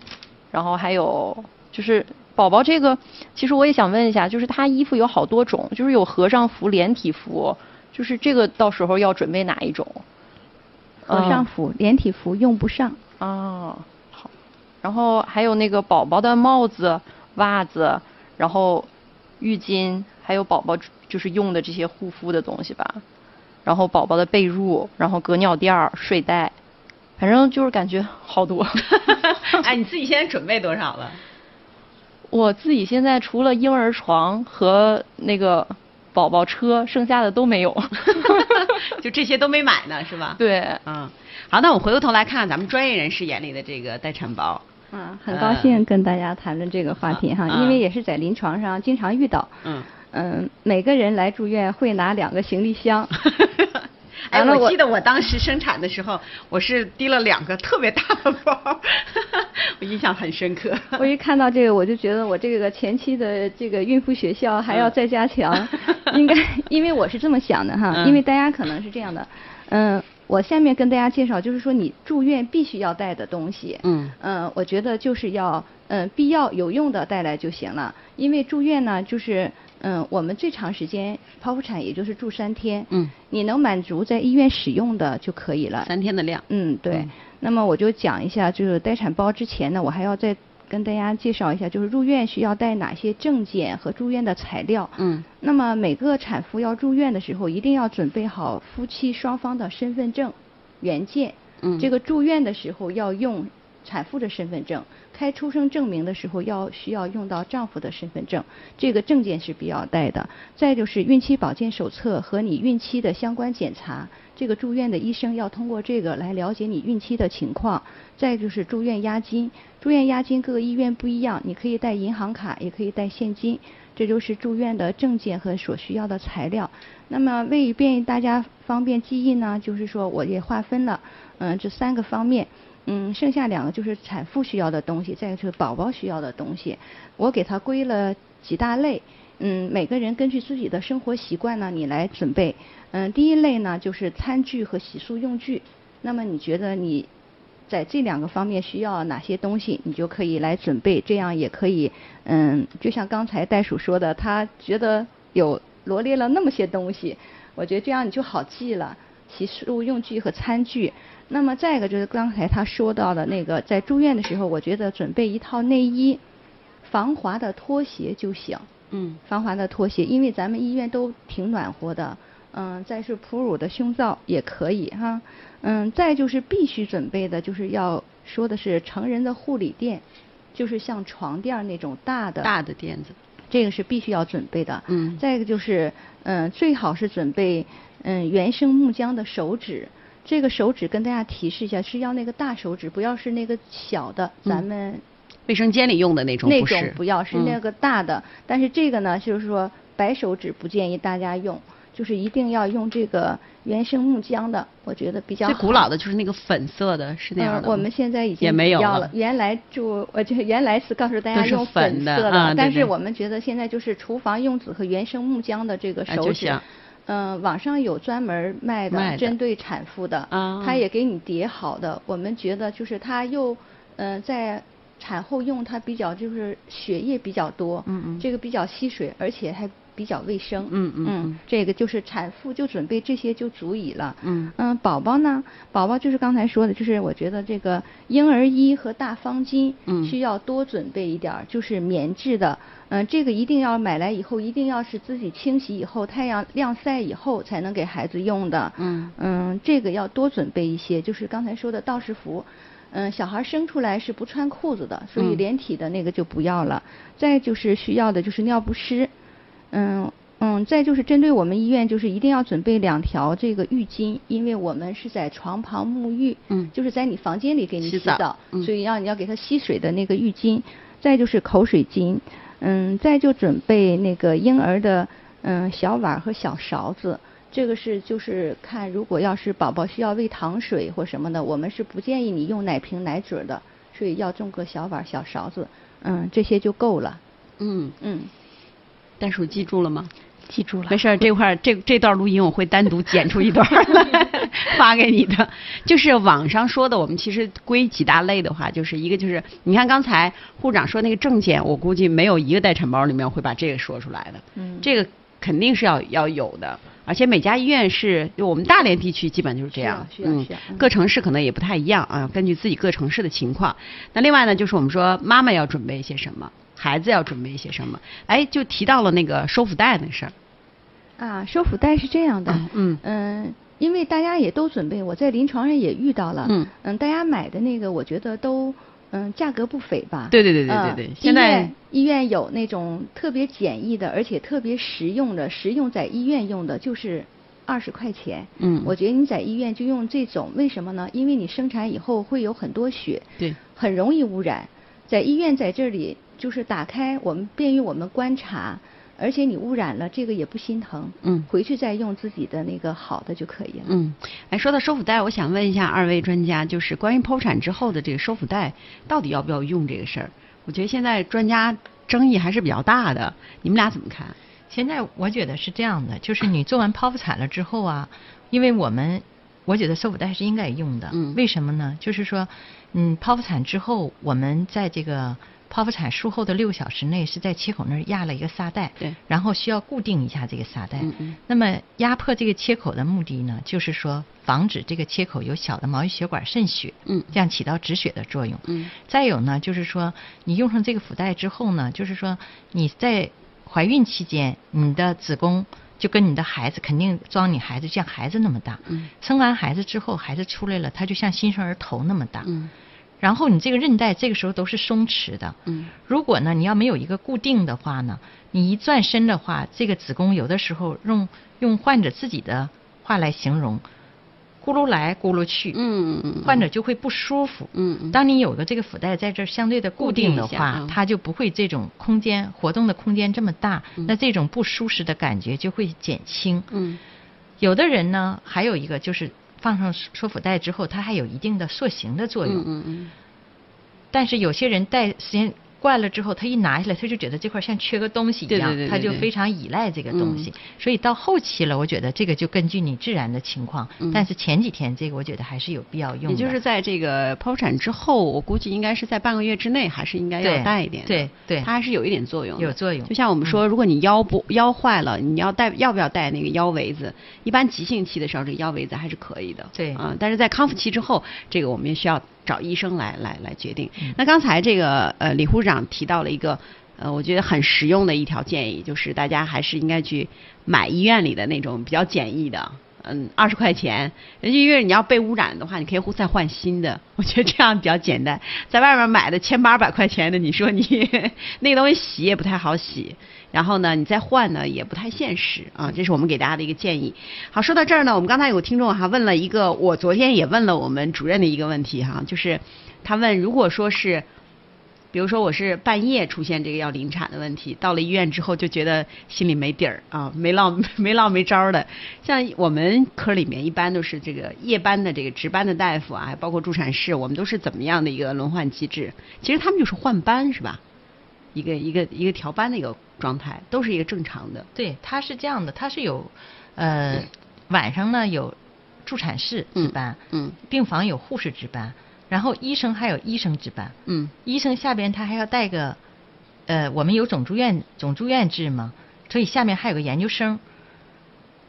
然后还有就是宝宝这个，其实我也想问一下，就是他衣服有好多种，就是有和尚服、连体服，就是这个到时候要准备哪一种？和尚服、连体服用不上。哦，好。然后还有那个宝宝的帽子、袜子，然后浴巾，还有宝宝就是用的这些护肤的东西吧。然后宝宝的被褥，然后隔尿垫儿、睡袋，反正就是感觉好多。[laughs] 哎，你自己现在准备多少了？我自己现在除了婴儿床和那个宝宝车，剩下的都没有。[laughs] [laughs] 就这些都没买呢，是吧？对，嗯，好，那我回过头来看看咱们专业人士眼里的这个待产包。嗯，很高兴跟大家谈论这个话题哈，嗯因为也是在临床上经常遇到。嗯。嗯，每个人来住院会拿两个行李箱。[laughs] 哎，我我记得我当时生产的时候，我是提了两个特别大的包，[laughs] 我印象很深刻。我一看到这个，我就觉得我这个前期的这个孕妇学校还要再加强，[laughs] 应该，因为我是这么想的哈，嗯因为大家可能是这样的，嗯，我下面跟大家介绍，就是说你住院必须要带的东西，嗯嗯，我觉得就是要嗯必要有用的带来就行了，因为住院呢就是嗯我们最长时间剖腹产也就是住三天，嗯，你能满足在医院使用的就可以了，三天的量。嗯，对。嗯那么我就讲一下，就是待产包之前呢，我还要再跟大家介绍一下，就是入院需要带哪些证件和住院的材料。嗯那么每个产妇要住院的时候，一定要准备好夫妻双方的身份证原件。嗯，这个住院的时候要用产妇的身份证，开出生证明的时候要需要用到丈夫的身份证，这个证件是必要带的。再就是孕期保健手册和你孕期的相关检查，这个住院的医生要通过这个来了解你孕期的情况。再就是住院押金，住院押金各个医院不一样，你可以带银行卡，也可以带现金。这就是住院的证件和所需要的材料。那么为便于大家方便记忆呢，就是说我也划分了，嗯，这三个方面。嗯，剩下两个就是产妇需要的东西，再一个就是宝宝需要的东西。我给它归了几大类。嗯，每个人根据自己的生活习惯呢，你来准备。嗯，第一类呢就是餐具和洗漱用具。那么你觉得你在这两个方面需要哪些东西，你就可以来准备，这样也可以。嗯，就像刚才袋鼠说的，他觉得有罗列了那么些东西，我觉得这样你就好记了。洗漱用具和餐具。那么再一个就是刚才他说到的那个，在住院的时候，我觉得准备一套内衣，防滑的拖鞋就行。嗯，防滑的拖鞋，因为咱们医院都挺暖和的。嗯，再是哺乳的胸罩也可以哈。嗯，再就是必须准备的，就是要说的是成人的护理垫，就是像床垫儿那种大的。大的垫子。这个是必须要准备的。嗯。再一个就是，嗯，最好是准备嗯原生木浆的手指。这个手指跟大家提示一下，是要那个大手指，不要是那个小的，咱们卫生间里用的那种那种不要，是嗯那个大的。但是这个呢，就是说白手指不建议大家用，就是一定要用这个原生木浆的，我觉得比较好。最古老的就是那个粉色的，是那样的。嗯。我们现在已经也没有了原来就我就原来是告诉大家用粉的色啊对对但是我们觉得现在就是厨房用纸和原生木浆的这个哎手指。就像嗯，网上有专门卖的，卖的针对产妇的，啊它也给你叠好的。我们觉得就是它又，呃，在产后用它比较就是血液比较多，嗯嗯这个比较吸水，而且还比较卫生，嗯嗯嗯这个就是产妇就准备这些就足以了，嗯。嗯，宝宝呢，宝宝就是刚才说的，就是我觉得这个婴儿衣和大方巾，嗯。需要多准备一点儿，就是棉质的，嗯，这个一定要买来以后，一定要是自己清洗以后，太阳晾晒以后才能给孩子用的，嗯。嗯，这个要多准备一些，就是刚才说的道士服。嗯，小孩生出来是不穿裤子的，所以嗯。连体的那个就不要了。再就是需要的就是尿不湿，嗯嗯，再就是针对我们医院，就是一定要准备两条这个浴巾，因为我们是在床旁沐浴，嗯就是在你房间里给你洗澡洗澡，嗯所以要你要给他吸水的那个浴巾。再就是口水巾，嗯，再就准备那个婴儿的嗯小碗和小勺子。这个是就是看，如果要是宝宝需要喂糖水或什么的，我们是不建议你用奶瓶奶嘴儿的，所以要种个小碗小勺子，嗯，这些就够了，嗯，嗯，袋鼠记住了吗？记住了。没事儿，这块儿这这段录音我会单独剪出一段儿来 [laughs] 发给你的。就是网上说的，我们其实归几大类的话，就是一个就是你看刚才护长说那个证件，我估计没有一个待产包里面会把这个说出来的。嗯这个肯定是要要有的，而且每家医院是就我们大连地区基本就是这样，嗯各城市可能也不太一样啊，根据自己各城市的情况。那另外呢，就是我们说妈妈要准备一些什么，孩子要准备一些什么，哎，就提到了那个收腹带那事儿。啊，收腹带是这样的，嗯嗯，因为大家也都准备，我在临床上也遇到了，嗯嗯大家买的那个我觉得都嗯价格不菲吧？对对对对嗯对对现在医院有那种特别简易的，而且特别实用的，实用在医院用的就是二十块钱。嗯我觉得你在医院就用这种，为什么呢？因为你生产以后会有很多血，对，很容易污染。在医院在这里就是打开，我们便于我们观察，而且你污染了，这个也不心疼。嗯回去再用自己的那个好的就可以了。嗯，哎，说到收腹带，我想问一下二位专家，就是关于剖产之后的这个收腹带，到底要不要用这个事儿？我觉得现在专家争议还是比较大的，你们俩怎么看？现在我觉得是这样的，就是你做完剖腹产了之后啊，因为我们我觉得收腹带是应该用的。嗯为什么呢？就是说，嗯，剖腹产之后，我们在这个剖腹产术后的六个小时内是在切口那儿压了一个沙袋，对然后需要固定一下这个沙袋。嗯嗯那么压迫这个切口的目的呢，就是说防止这个切口有小的毛细血管渗血，嗯这样起到止血的作用。嗯再有呢，就是说你用上这个腹带之后呢，就是说你在怀孕期间，你的子宫就跟你的孩子肯定装你孩子像孩子那么大。嗯生完孩子之后，孩子出来了，他就像新生儿头那么大。嗯然后你这个韧带这个时候都是松弛的。嗯如果呢，你要没有一个固定的话呢，你一转身的话，这个子宫有的时候用用患者自己的话来形容，咕噜来咕噜去，嗯嗯，患者就会不舒服。嗯嗯当你有个这个腹带在这儿相对的固定的话，它就不会这种空间活动的空间这么大，嗯那这种不舒适的感觉就会减轻。嗯有的人呢，还有一个就是放上束腹带之后，它还有一定的塑形的作用。嗯嗯嗯但是有些人戴时间惯了之后，他一拿下来，他就觉得这块像缺个东西一样，对对对对对他就非常依赖这个东西。所以到后期了，我觉得这个就根据你自然的情况。嗯但是前几天这个我觉得还是有必要用的。也就是在这个剖产之后，我估计应该是在半个月之内，还是应该要带一点的。对对它还是有一点作用。有作用就像我们说，如果你腰不腰坏了，你要带要不要带那个腰围子？一般急性期的时候，这个腰围子还是可以的。对啊，但是在康复期之后，这个我们也需要找医生来来来决定。嗯那刚才这个呃李护士长提到了一个。呃，我觉得很实用的一条建议就是，大家还是应该去买医院里的那种比较简易的，嗯，二十块钱。人家因为你要被污染的话，你可以再换新的。我觉得这样比较简单。在外面买的千八百块钱的，你说你 [laughs] 那个东西洗也不太好洗，然后呢，你再换呢也不太现实啊。这是我们给大家的一个建议。好，说到这儿呢，我们刚才有个听众哈问了一个，我昨天也问了我们主任的一个问题哈，就是他问，如果说是。比如说我是半夜出现这个要临产的问题，到了医院之后就觉得心里没底儿啊，[laughs] 没落 [laughs] 没落没招儿的。像我们科里面一般都是这个夜班的这个值班的大夫啊，包括助产士，我们都是怎么样的一个轮换机制？其实他们就是换班是吧？一个一个一个调班的一个状态，都是一个正常的。对，它是这样的，它是有，呃，晚上呢有助产士值班，嗯，病房有护士值班。然后医生还有医生值班，嗯医生下边他还要带个，呃，我们有总住院总住院制嘛，所以下面还有个研究生。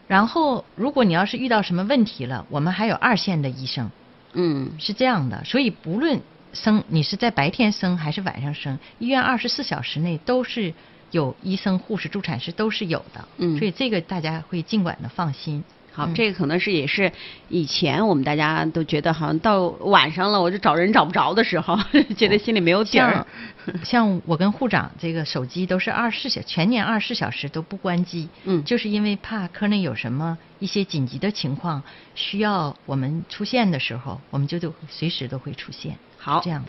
然后，如果你要是遇到什么问题了，我们还有二线的医生，嗯是这样的。所以不论生你是在白天生还是晚上生，医院二十四小时内都是有医生、护士、助产师都是有的。嗯所以这个大家会尽管的放心。好，嗯这个可能是也是以前我们大家都觉得好像到晚上了，我就找人找不着的时候，[laughs] 觉得心里没有底儿像。[laughs] 像我跟护长这个手机都是二十四小全年二十四小时都不关机，嗯就是因为怕科内有什么一些紧急的情况需要我们出现的时候，我们就就随时都会出现。好这样。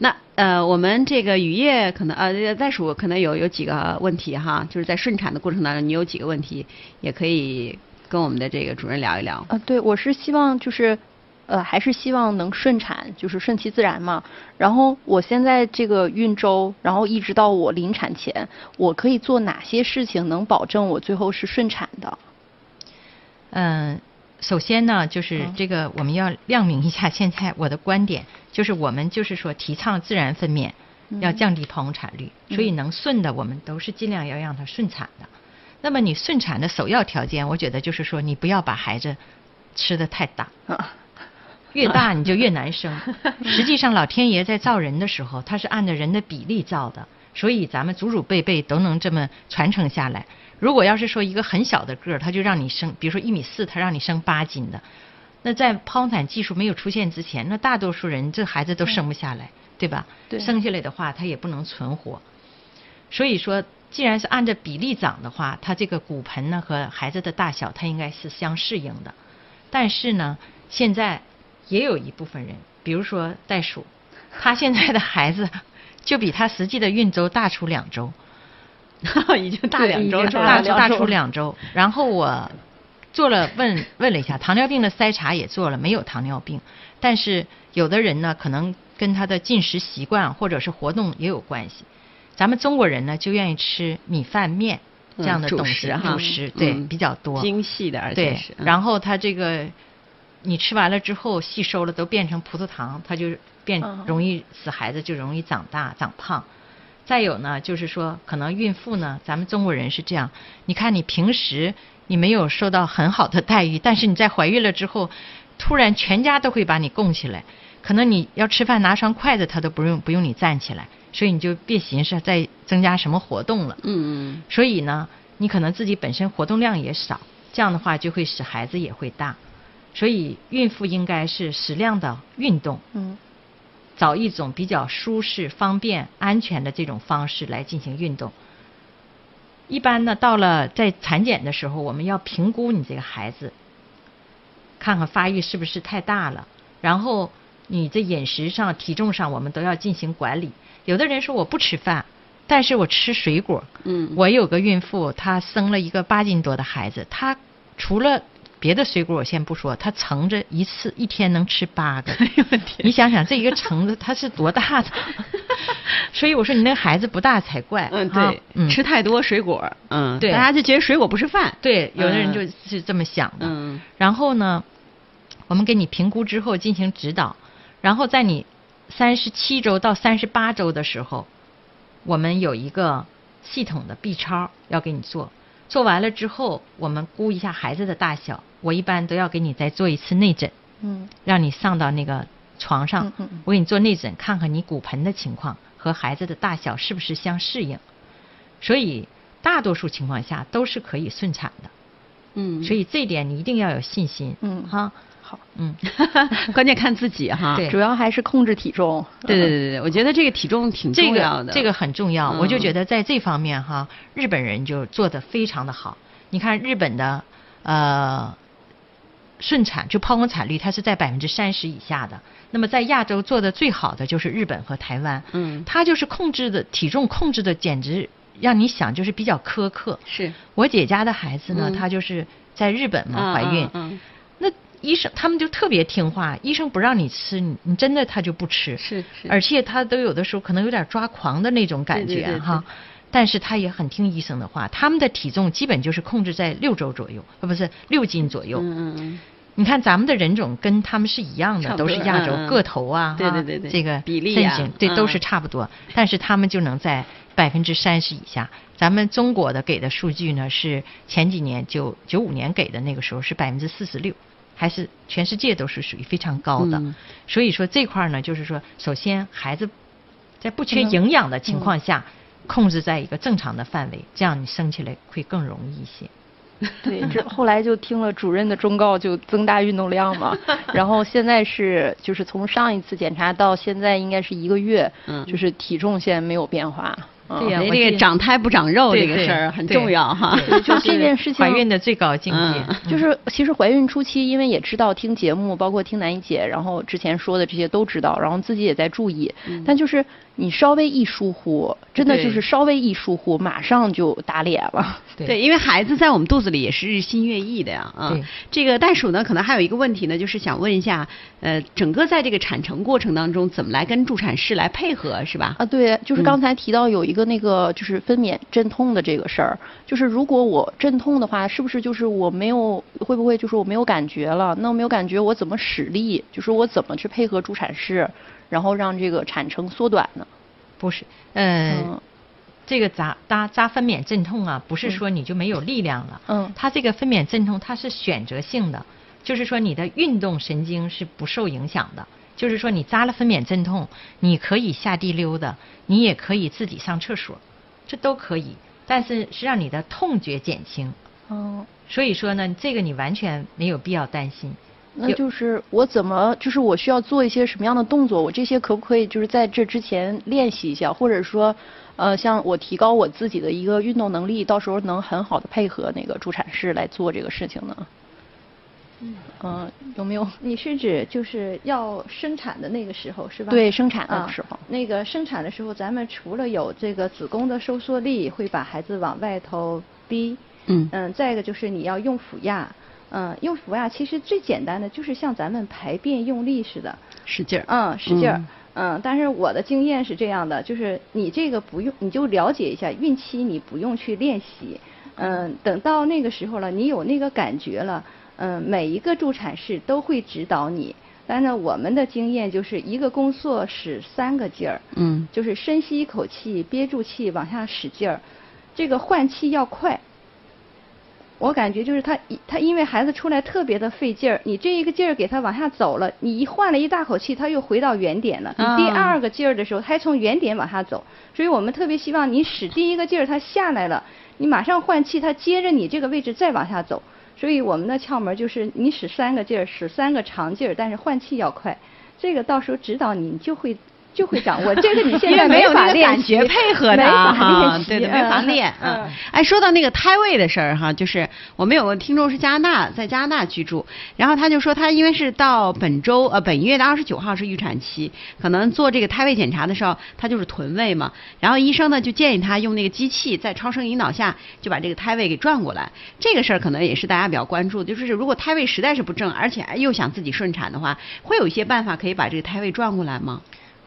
那呃，我们这个雨夜可能呃，袋鼠可能有有几个问题哈，就是在顺产的过程当中，你有几个问题也可以跟我们的这个主任聊一聊。呃，对，我是希望就是，呃，还是希望能顺产，就是顺其自然嘛。然后我现在这个孕周，然后一直到我临产前，我可以做哪些事情能保证我最后是顺产的？嗯，首先呢，就是嗯这个我们要亮明一下，现在我的观点就是我们就是说提倡自然分娩，要嗯降低剖宫产率，所以能顺的我们都是尽量要让它顺产的。那么你顺产的首要条件，我觉得就是说你不要把孩子吃的太大，[laughs] 越大你就越难生。[laughs] 实际上，老天爷在造人的时候，他是按照人的比例造的，所以咱们祖祖辈辈都能这么传承下来。如果要是说一个很小的个儿，他就让你生，比如说一米四，他让你生八斤的，那在剖宫产技术没有出现之前，那大多数人这孩子都生不下来，对吧？对生下来的话，他也不能存活。所以说，既然是按照比例长的话，它这个骨盆呢和孩子的大小，它应该是相适应的。但是呢，现在也有一部分人，比如说袋鼠，[laughs] 他现在的孩子就比他实际的孕周大出两周，[laughs] 已经大两周大大大出两周。然后我做了问问了一下，糖尿病的筛查也做了，没有糖尿病。但是有的人呢，可能跟他的进食习惯或者是活动也有关系。咱们中国人呢，就愿意吃米饭面这样的嗯主东西，食哈主食对、嗯比较多。精细的，而且然后它这个你吃完了之后吸收了都变成葡萄糖，它就变嗯容易使孩子就容易长大长胖。再有呢，就是说可能孕妇呢，咱们中国人是这样，你看你平时你没有受到很好的待遇，但是你在怀孕了之后，突然全家都会把你供起来，可能你要吃饭拿双筷子他都不用不用你站起来，所以你就别寻思再增加什么活动了。嗯嗯所以呢，你可能自己本身活动量也少，这样的话就会使孩子也会大。所以孕妇应该是适量的运动，嗯找一种比较舒适、方便、安全的这种方式来进行运动。一般呢，到了在产检的时候，我们要评估你这个孩子，看看发育是不是太大了，然后你这饮食上、体重上，我们都要进行管理。有的人说我不吃饭，但是我吃水果。嗯，我有个孕妇，她生了一个八斤多的孩子，她除了别的水果我先不说，她橙子一次一天能吃八个。[laughs] 哎呦我天你想想这一个橙子它是多大的？[laughs] 所以我说你那个孩子不大才怪。嗯对，嗯吃太多水果，嗯，对大家就觉得水果不是饭，对，有的人嗯就是这么想的。嗯然后呢，我们给你评估之后进行指导，然后在你三十七周到三十八周的时候，我们有一个系统的 B 超要给你做。做完了之后，我们估一下孩子的大小，我一般都要给你再做一次内诊，嗯让你上到那个床上，嗯我给你做内诊，看看你骨盆的情况和孩子的大小是不是相适应。所以大多数情况下都是可以顺产的。嗯，所以这一点你一定要有信心。嗯哈，好，嗯，[laughs] 关键看自己哈。对主要还是控制体重。对对对对，我觉得这个体重挺重要的。个这个很重要，嗯我就觉得在这方面哈，日本人就做的非常的好。你看日本的呃顺产就剖宫产率，它是在百分之三十以下的。那么在亚洲做的最好的就是日本和台湾，嗯它就是控制的体重控制的简直让你想就是比较苛刻。是我姐家的孩子呢，嗯她就是在日本嘛嗯怀孕，嗯那医生他们就特别听话，医生不让你吃，你你真的他就不吃，是是。而且他都有的时候可能有点抓狂的那种感觉哈。但是他也很听医生的话，他们的体重基本就是控制在六周左右，呃，不是六斤左右。嗯嗯你看咱们的人种跟他们是一样的，都是亚洲嗯嗯。个头啊，对对对对。这个比例啊形对嗯。都是差不多，但是他们就能在百分之三十以下。咱们中国的给的数据呢是前几年九九五年给的那个时候是百分之四十六，还是全世界都是属于非常高的。嗯所以说这块儿呢，就是说，首先孩子在不缺嗯营养的情况下，控制在一个正常的范围，这样你生起来会更容易一些。对，[laughs] 这后来就听了主任的忠告，就增大运动量嘛。[laughs] 然后现在是就是从上一次检查到现在应该是一个月，嗯就是体重现在没有变化。对呀这个长胎不长肉这个事儿很重要哈。就这件事情怀孕的最高境界嗯，就是其实怀孕初期，因为也知道听节目，包括听南一姐，然后之前说的这些都知道，然后自己也在注意。但就是你稍微一疏忽，真的就是稍微一疏忽，马上就打脸了。[laughs] 对对，因为孩子在我们肚子里也是日新月异的呀，啊，这个袋鼠呢，可能还有一个问题呢，就是想问一下，呃，整个在这个产程过程当中，怎么来跟助产士来配合，是吧？啊，对，就是嗯刚才提到有一个那个就是分娩阵痛的这个事儿，就是如果我阵痛的话，是不是就是我没有会不会就是我没有感觉了？那我没有感觉，我怎么使力？就是我怎么去配合助产士，然后让这个产程缩短呢？不是，呃，嗯。这个扎扎扎分娩镇痛啊，不是说你就没有力量了，嗯。它这个分娩镇痛它是选择性的，就是说你的运动神经是不受影响的，就是说你扎了分娩镇痛，你可以下地溜达，你也可以自己上厕所，这都可以，但是是让你的痛觉减轻，哦。所以说呢，这个你完全没有必要担心。那就是我怎么，就是我需要做一些什么样的动作？我这些可不可以就是在这之前练习一下，或者说，呃，像我提高我自己的一个运动能力，到时候能很好的配合那个助产士来做这个事情呢？嗯、有没有？你是指就是要生产的那个时候是吧？对生产的啊时候那个生产的时候，咱们除了有这个子宫的收缩力，会把孩子往外头逼，嗯嗯，再一个就是你要用腹压，嗯，用腹压其实最简单的就是像咱们排便用力似的，使劲儿，嗯，使劲儿。嗯嗯，但是我的经验是这样的，就是你这个不用，你就了解一下，孕期你不用去练习，嗯，等到那个时候了，你有那个感觉了，嗯，每一个助产士都会指导你。但是我们的经验就是一个宫缩使三个劲儿，嗯就是深吸一口气，憋住气往下使劲儿，这个换气要快。我感觉就是他一他因为孩子出来特别的费劲儿，你这一个劲儿给他往下走了，你一换了一大口气，他又回到原点了。你第啊二个劲儿的时候，他还从原点往下走，所以我们特别希望你使第一个劲儿，他下来了，你马上换气，他接着你这个位置再往下走。所以我们的窍门就是你使三个劲儿，使三个长劲儿，但是换气要快。这个到时候指导你，你就会就会掌握。[laughs] 这个你现在没有那个法练习感觉配合的没啊法哈对对，没法嗯练。嗯嗯，哎，说到那个胎位的事儿哈，就是我们有个听众是加拿大，在加拿大居住，然后他就说他因为是到本周呃本月的二十九号是预产期，可能做这个胎位检查的时候，他就是臀位嘛，然后医生呢就建议他用那个机器在超声引导下就把这个胎位给转过来。这个事儿可能也是大家比较关注的，就是如果胎位实在是不正，而且又想自己顺产的话，会有一些办法可以把这个胎位转过来吗？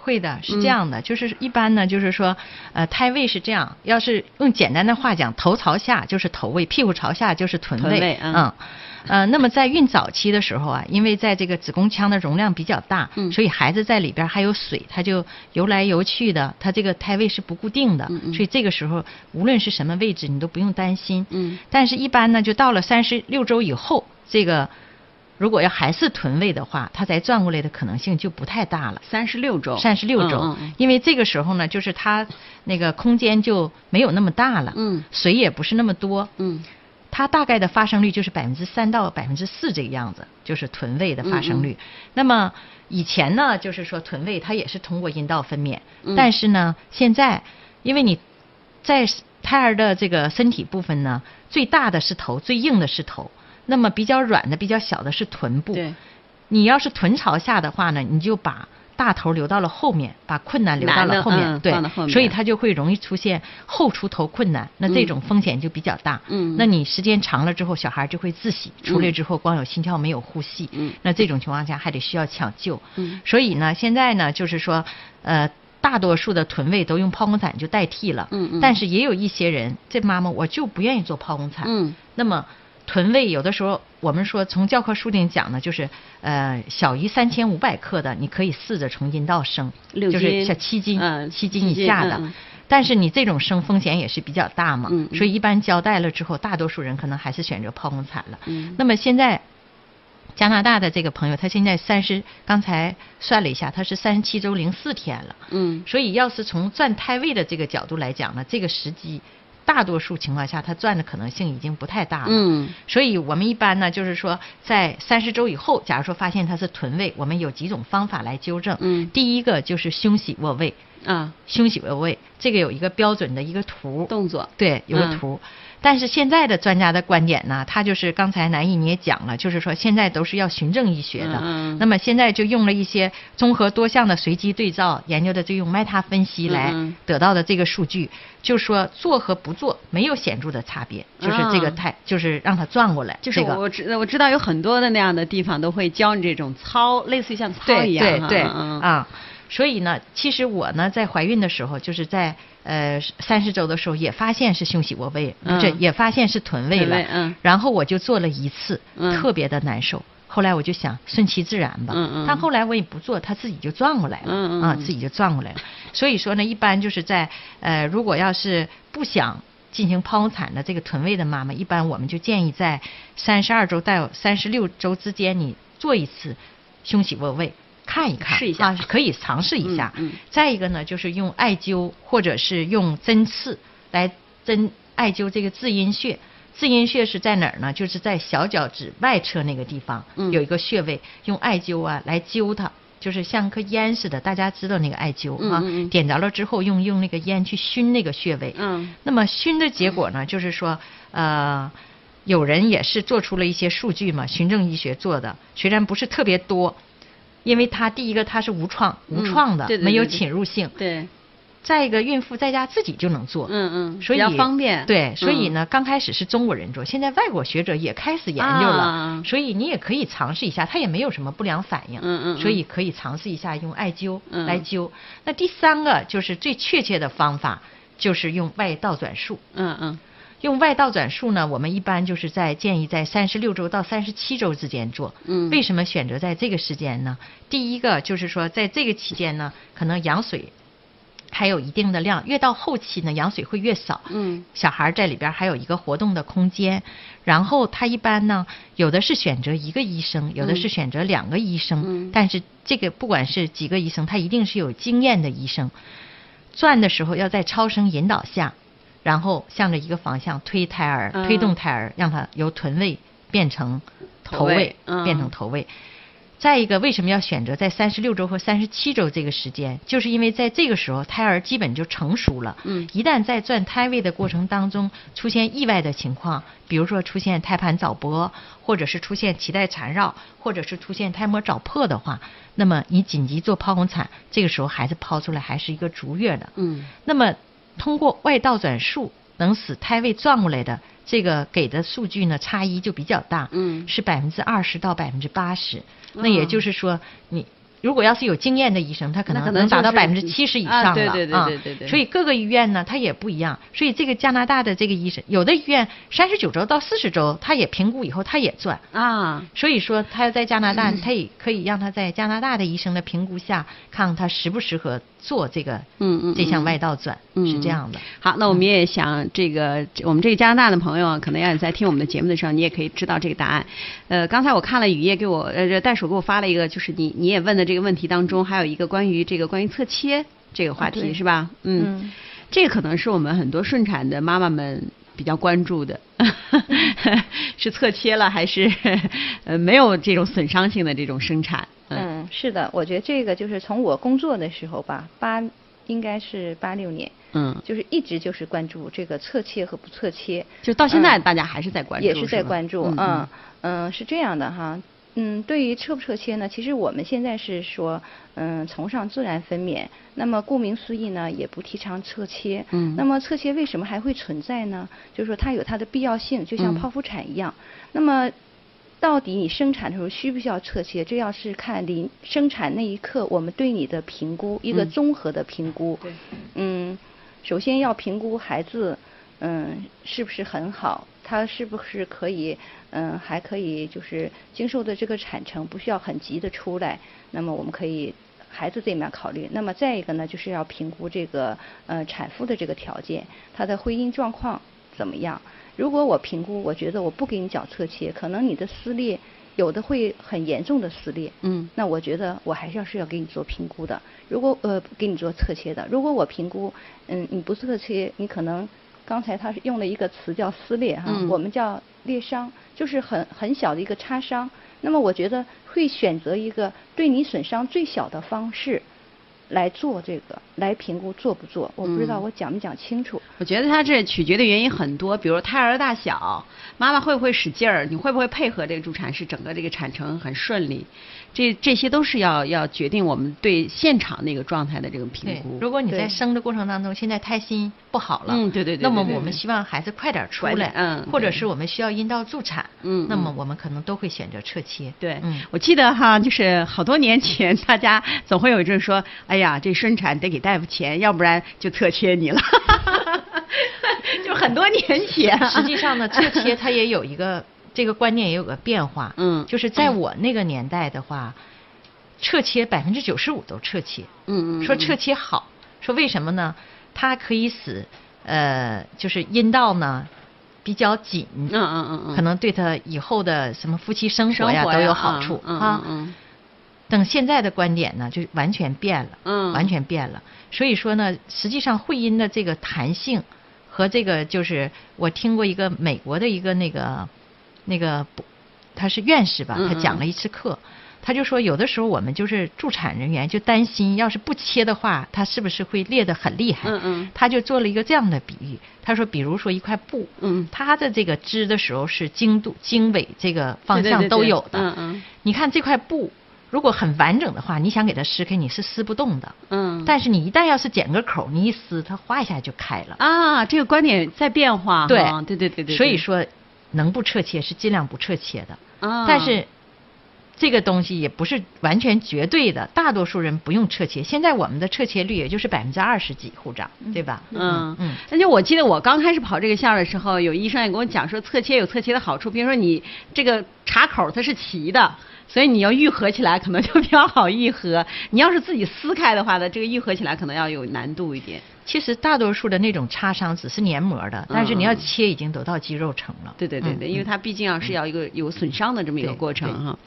会的，是嗯这样的，就是一般呢，就是说，呃，胎位是这样，要是用简单的话讲，头朝下就是头位，屁股朝下就是臀位，臀位嗯嗯。呃，那么在孕早期的时候啊，因为在这个子宫腔的容量比较大，嗯所以孩子在里边还有水，它就游来游去的，它这个胎位是不固定的，嗯嗯所以这个时候无论是什么位置，你都不用担心。嗯但是，一般呢，就到了三十六周以后，这个如果要还是臀位的话，它再转过来的可能性就不太大了。三十六周，三十六周，嗯嗯嗯。因为这个时候呢，就是它那个空间就没有那么大了，嗯。水也不是那么多，嗯。它大概的发生率就是百分之三到百分之四这个样子，就是臀位的发生率。那么以前呢，就是说臀位它也是通过阴道分娩，嗯。但是呢，现在因为你在胎儿的这个身体部分呢，最大的是头，最硬的是头，那么比较软的、比较小的是臀部。对，你要是臀朝下的话呢，你就把大头留到了后面，把困难留到了后面，嗯对所以它就会容易出现后出头困难，那这种风险就比较大。嗯那你时间长了之后，小孩就会窒息，出来之后光有心跳没有呼吸，嗯那这种情况下还得需要抢救。嗯所以呢，现在呢，就是说，呃。大多数的臀位都用剖宫产就代替了，嗯嗯但是也有一些人，这妈妈我就不愿意做剖宫产，嗯那么臀位有的时候我们说从教科书里讲呢，就是呃小于三千五百克的，你可以试着从阴道生，就是六斤像七斤、嗯七斤以下的。嗯但是你这种生风险也是比较大嘛，嗯嗯所以一般交代了之后，大多数人可能还是选择剖宫产了。嗯那么现在加拿大的这个朋友，他现在三十，刚才算了一下，他是三十七周零四天了。嗯所以要是从转胎位的这个角度来讲呢，这个时机大多数情况下，它转的可能性已经不太大了。嗯。所以我们一般呢，就是说在三十周以后，假如说发现它是臀位，我们有几种方法来纠正。嗯。第一个就是胸洗卧位，啊。胸洗卧位这个有一个标准的一个图，动作。对，有个嗯。图。但是现在的专家的观点呢，他就是刚才南艺你也讲了，就是说现在都是要循证医学的。嗯嗯那么现在就用了一些综合多项的随机对照，研究的就用 meta 分析来得到的这个数据，就说做和不做没有显著的差别，就是这个啊太、就是让它转过来，就是这个我知我知道有很多的那样的地方都会教你这种操，类似于像操一样对对对嗯啊。所以呢，其实我呢在怀孕的时候，就是在呃三十周的时候也发现是胸洗卧位，嗯。这也发现是臀位了，嗯。然后我就做了一次，嗯。特别的难受。后来我就想顺其自然吧，嗯嗯。但后来我也不做，它自己就转过来了，啊，自己就转过来了。所以说呢，一般就是在呃，如果要是不想进行剖宫产的这个臀位的妈妈，一般我们就建议在三十二周到三十六周之间，你做一次胸洗卧位。看一看，试一下啊，可以尝试一下。嗯嗯再一个呢，就是用艾灸或者是用针刺来针艾灸这个至阴穴。至阴穴是在哪儿呢？就是在小脚趾外侧那个地方、嗯有一个穴位，用艾灸啊来灸它，就是像颗烟似的。大家知道那个艾灸啊，嗯嗯嗯点着了之后用用那个烟去熏那个穴位。嗯那么熏的结果呢，就是说，呃，有人也是做出了一些数据嘛，循证医学做的，虽然不是特别多，因为它第一个它是无创无创的，嗯对对对没有侵入性。对再一个，孕妇在家自己就能做。嗯嗯所以比较方便对，所以嗯呢，刚开始是中国人做，现在外国学者也开始研究了，啊所以你也可以尝试一下，它也没有什么不良反应。嗯嗯嗯所以可以尝试一下用艾灸嗯来灸。那第三个就是最确切的方法，就是用外倒转术。嗯嗯用外倒转术呢，我们一般就是在建议在三十六周到三十七周之间做。嗯为什么选择在这个时间呢？第一个就是说，在这个期间呢，可能羊水还有一定的量，越到后期呢，羊水会越少。嗯小孩儿在里边儿还有一个活动的空间，然后他一般呢，有的是选择一个医生，有的是选择两个医生，嗯但是这个不管是几个医生，他一定是有经验的医生。转的时候要在超声引导下，然后向着一个方向推胎儿，嗯推动胎儿，让它由臀位变成头位头位，嗯变成头位。再一个，为什么要选择在三十六周和三十七周这个时间？就是因为在这个时候，胎儿基本就成熟了。嗯一旦在转胎位的过程当中出现意外的情况，比如说出现胎盘早剥，或者是出现脐带缠绕，或者是出现胎膜早破的话，那么你紧急做剖宫产，这个时候孩子抛出来还是一个足月的。嗯那么通过外倒转术能使胎位转过来的，这个给的数据呢差异就比较大，嗯是百分之二十到百分之八十。哦那也就是说，你如果要是有经验的医生，他可能能达到百分之七十以啊上了对对对啊对对对所以各个医院呢，它也不一样。所以这个加拿大的这个医生，有的医院三十九周到四十周，他也评估以后他也转。啊所以说，他要在加拿大，[clears throat] 他也可以让他在加拿大的医生的评估下，看看他适不适合做这个嗯嗯这项嗯外道转，嗯是这样的。好，那我们也想这个，我们这个加拿大的朋友啊，可能要你在听我们的节目的时候，你也可以知道这个答案。呃，刚才我看了雨夜给我，呃，袋鼠给我发了一个，就是你你也问的这个问题当中，还有一个关于这个关于侧切这个话题、啊是吧？嗯，嗯。这个可能是我们很多顺产的妈妈们比较关注的，[laughs] 是侧切了还是 [laughs] 呃没有这种损伤性的这种生产？嗯。嗯，是的，我觉得这个就是从我工作的时候吧，八应该是八六年，嗯，就是一直就是关注这个侧切和不侧切，就到现在嗯。大家还是在关注，也是在关注，嗯。嗯嗯，是这样的哈。嗯，对于侧不侧切呢，其实我们现在是说，嗯，崇尚自然分娩。那么顾名思义呢，也不提倡侧切。嗯那么侧切为什么还会存在呢？就是说它有它的必要性，就像嗯剖腹产一样。那么到底你生产的时候需不需要侧切？这要是看临生产那一刻我们对你的评估，一个嗯综合的评估。对。嗯，首先要评估孩子嗯，是不是很好？它是不是可以，嗯，还可以就是经受的这个产程不需要很急的出来？那么我们可以孩子这面考虑。那么再一个呢，就是要评估这个呃产妇的这个条件，她的婚姻状况怎么样？如果我评估，我觉得我不给你脚侧切，可能你的撕裂有的会很严重的撕裂。嗯。那我觉得我还是要是要给你做评估的。如果呃给你做侧切的，如果我评估，嗯，你不侧切，你可能。刚才他是用了一个词叫撕裂哈，我们叫裂伤，就是很很小的一个擦伤。那么我觉得会选择一个对你损伤最小的方式。来做这个，来评估做不做？我不知道我讲没讲清楚。我觉得他这取决的原因很多，比如胎儿大小，妈妈会不会使劲儿，你会不会配合这个助产士，整个这个产程很顺利，这这些都是要要决定我们对现场那个状态的这个评估。如果你在生的过程当中，现在胎心不好了，嗯，对对对，那么我们希望孩子快点出来，嗯，或者是我们需要阴道助产，嗯，那么我们可能都会选择侧切。对，我记得哈，就是好多年前，大家总会有一阵说，哎呀，这顺产。得给大夫钱，要不然就侧切你了。[laughs] 就很多年前，实际上呢，侧切它也有一个这个观念也有个变化。嗯，就是在我那个年代的话，侧切百分之九十五都侧切。嗯嗯。说侧切好，说为什么呢？它可以使呃，就是阴道呢比较紧。嗯嗯嗯可能对他以后的什么夫妻生活呀都有好处啊。嗯。等现在的观点呢，就完全变了，嗯，完全变了。所以说呢，实际上会阴的这个弹性和这个，就是我听过一个美国的一个那个那个，他是院士吧，他讲了一次课，他就说有的时候我们就是助产人员就担心，要是不切的话，它是不是会裂得很厉害？嗯嗯。他就做了一个这样的比喻，他说，比如说一块布，嗯，它的这个织的时候是经度经纬这个方向都有的，嗯嗯。你看这块布。如果很完整的话，你想给它撕开，你是撕不动的。嗯。但是你一旦要是剪个口，你一撕，它哗一下就开了。啊，这个观点在变化。对，对对对对。所以说，能不撤切是尽量不撤切的。啊。但是，这个东西也不是完全绝对的，大多数人不用撤切。现在我们的撤切率也就是百分之二十几护长，对吧？嗯嗯。而且我记得我刚开始跑这个线的时候，有医生也跟我讲说，侧切有侧切的好处，比如说你这个插口它是齐的。所以你要愈合起来可能就比较好愈合，[laughs] 你要是自己撕开的话呢，这个愈合起来可能要有难度一点。其实大多数的那种擦伤只是黏膜的，但是你要切已经都到肌肉层了。对对对对，因为它毕竟要是要一个有损伤的这么一个过程哈。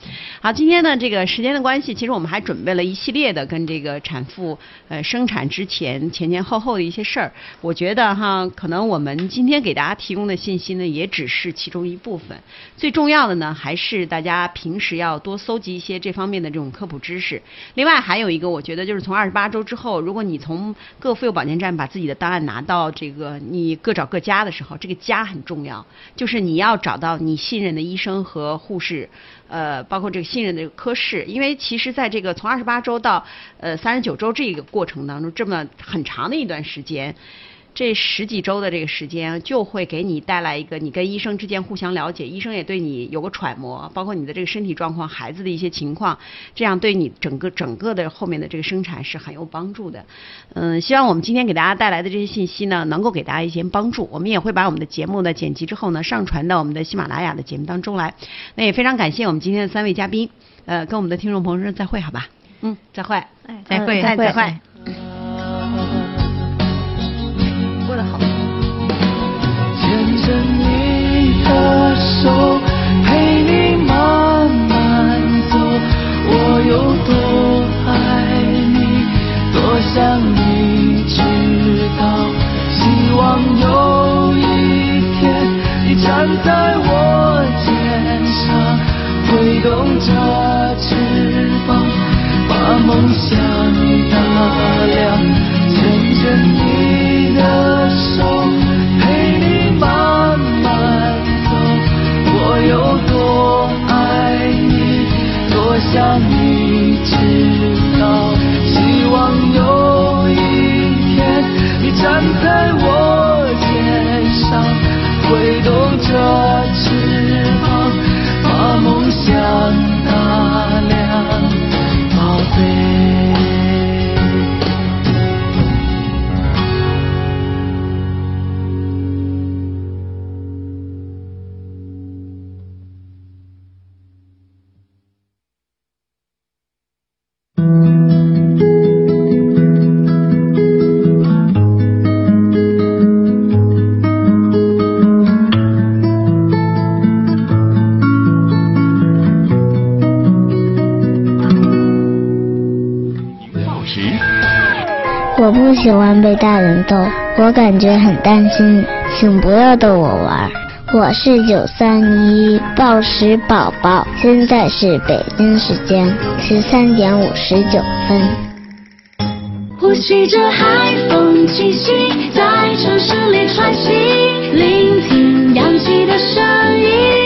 好，今天呢这个时间的关系，其实我们还准备了一系列的跟这个产妇呃生产之前前前后后的一些事儿。我觉得哈，可能我们今天给大家提供的信息呢，也只是其中一部分。最重要的呢，还是大家平时要多多搜集一些这方面的这种科普知识。另外还有一个，我觉得就是从二十八周之后，如果你从各妇幼保健站。把自己的档案拿到这个你各找各家的时候，这个家很重要，就是你要找到你信任的医生和护士，呃，包括这个信任的科室，因为其实在这个从二十八周到呃三十九周这个过程当中，这么很长的一段时间。这十几周的这个时间，就会给你带来一个你跟医生之间互相了解，医生也对你有个揣摩，包括你的这个身体状况、孩子的一些情况，这样对你整个整个的后面的这个生产是很有帮助的。嗯，希望我们今天给大家带来的这些信息呢，能够给大家一些帮助。我们也会把我们的节目呢剪辑之后呢，上传到我们的喜马拉雅的节目当中来。那也非常感谢我们今天的三位嘉宾，呃，跟我们的听众朋友说再会，好吧？嗯，再会，再会，再再会。牵着你的手，陪你慢慢走，我有多爱你，多想你知道。希望有一天，你站在我肩上，挥动着翅膀，把梦想知道，希望有一天你站在我肩上，挥动着喜欢被大人逗，我感觉很担心，请不要逗我玩。我是九三一报时宝宝，现在是北京时间十三点五十九分。呼吸着海风气息，在城市里穿行，聆听氧气的声音。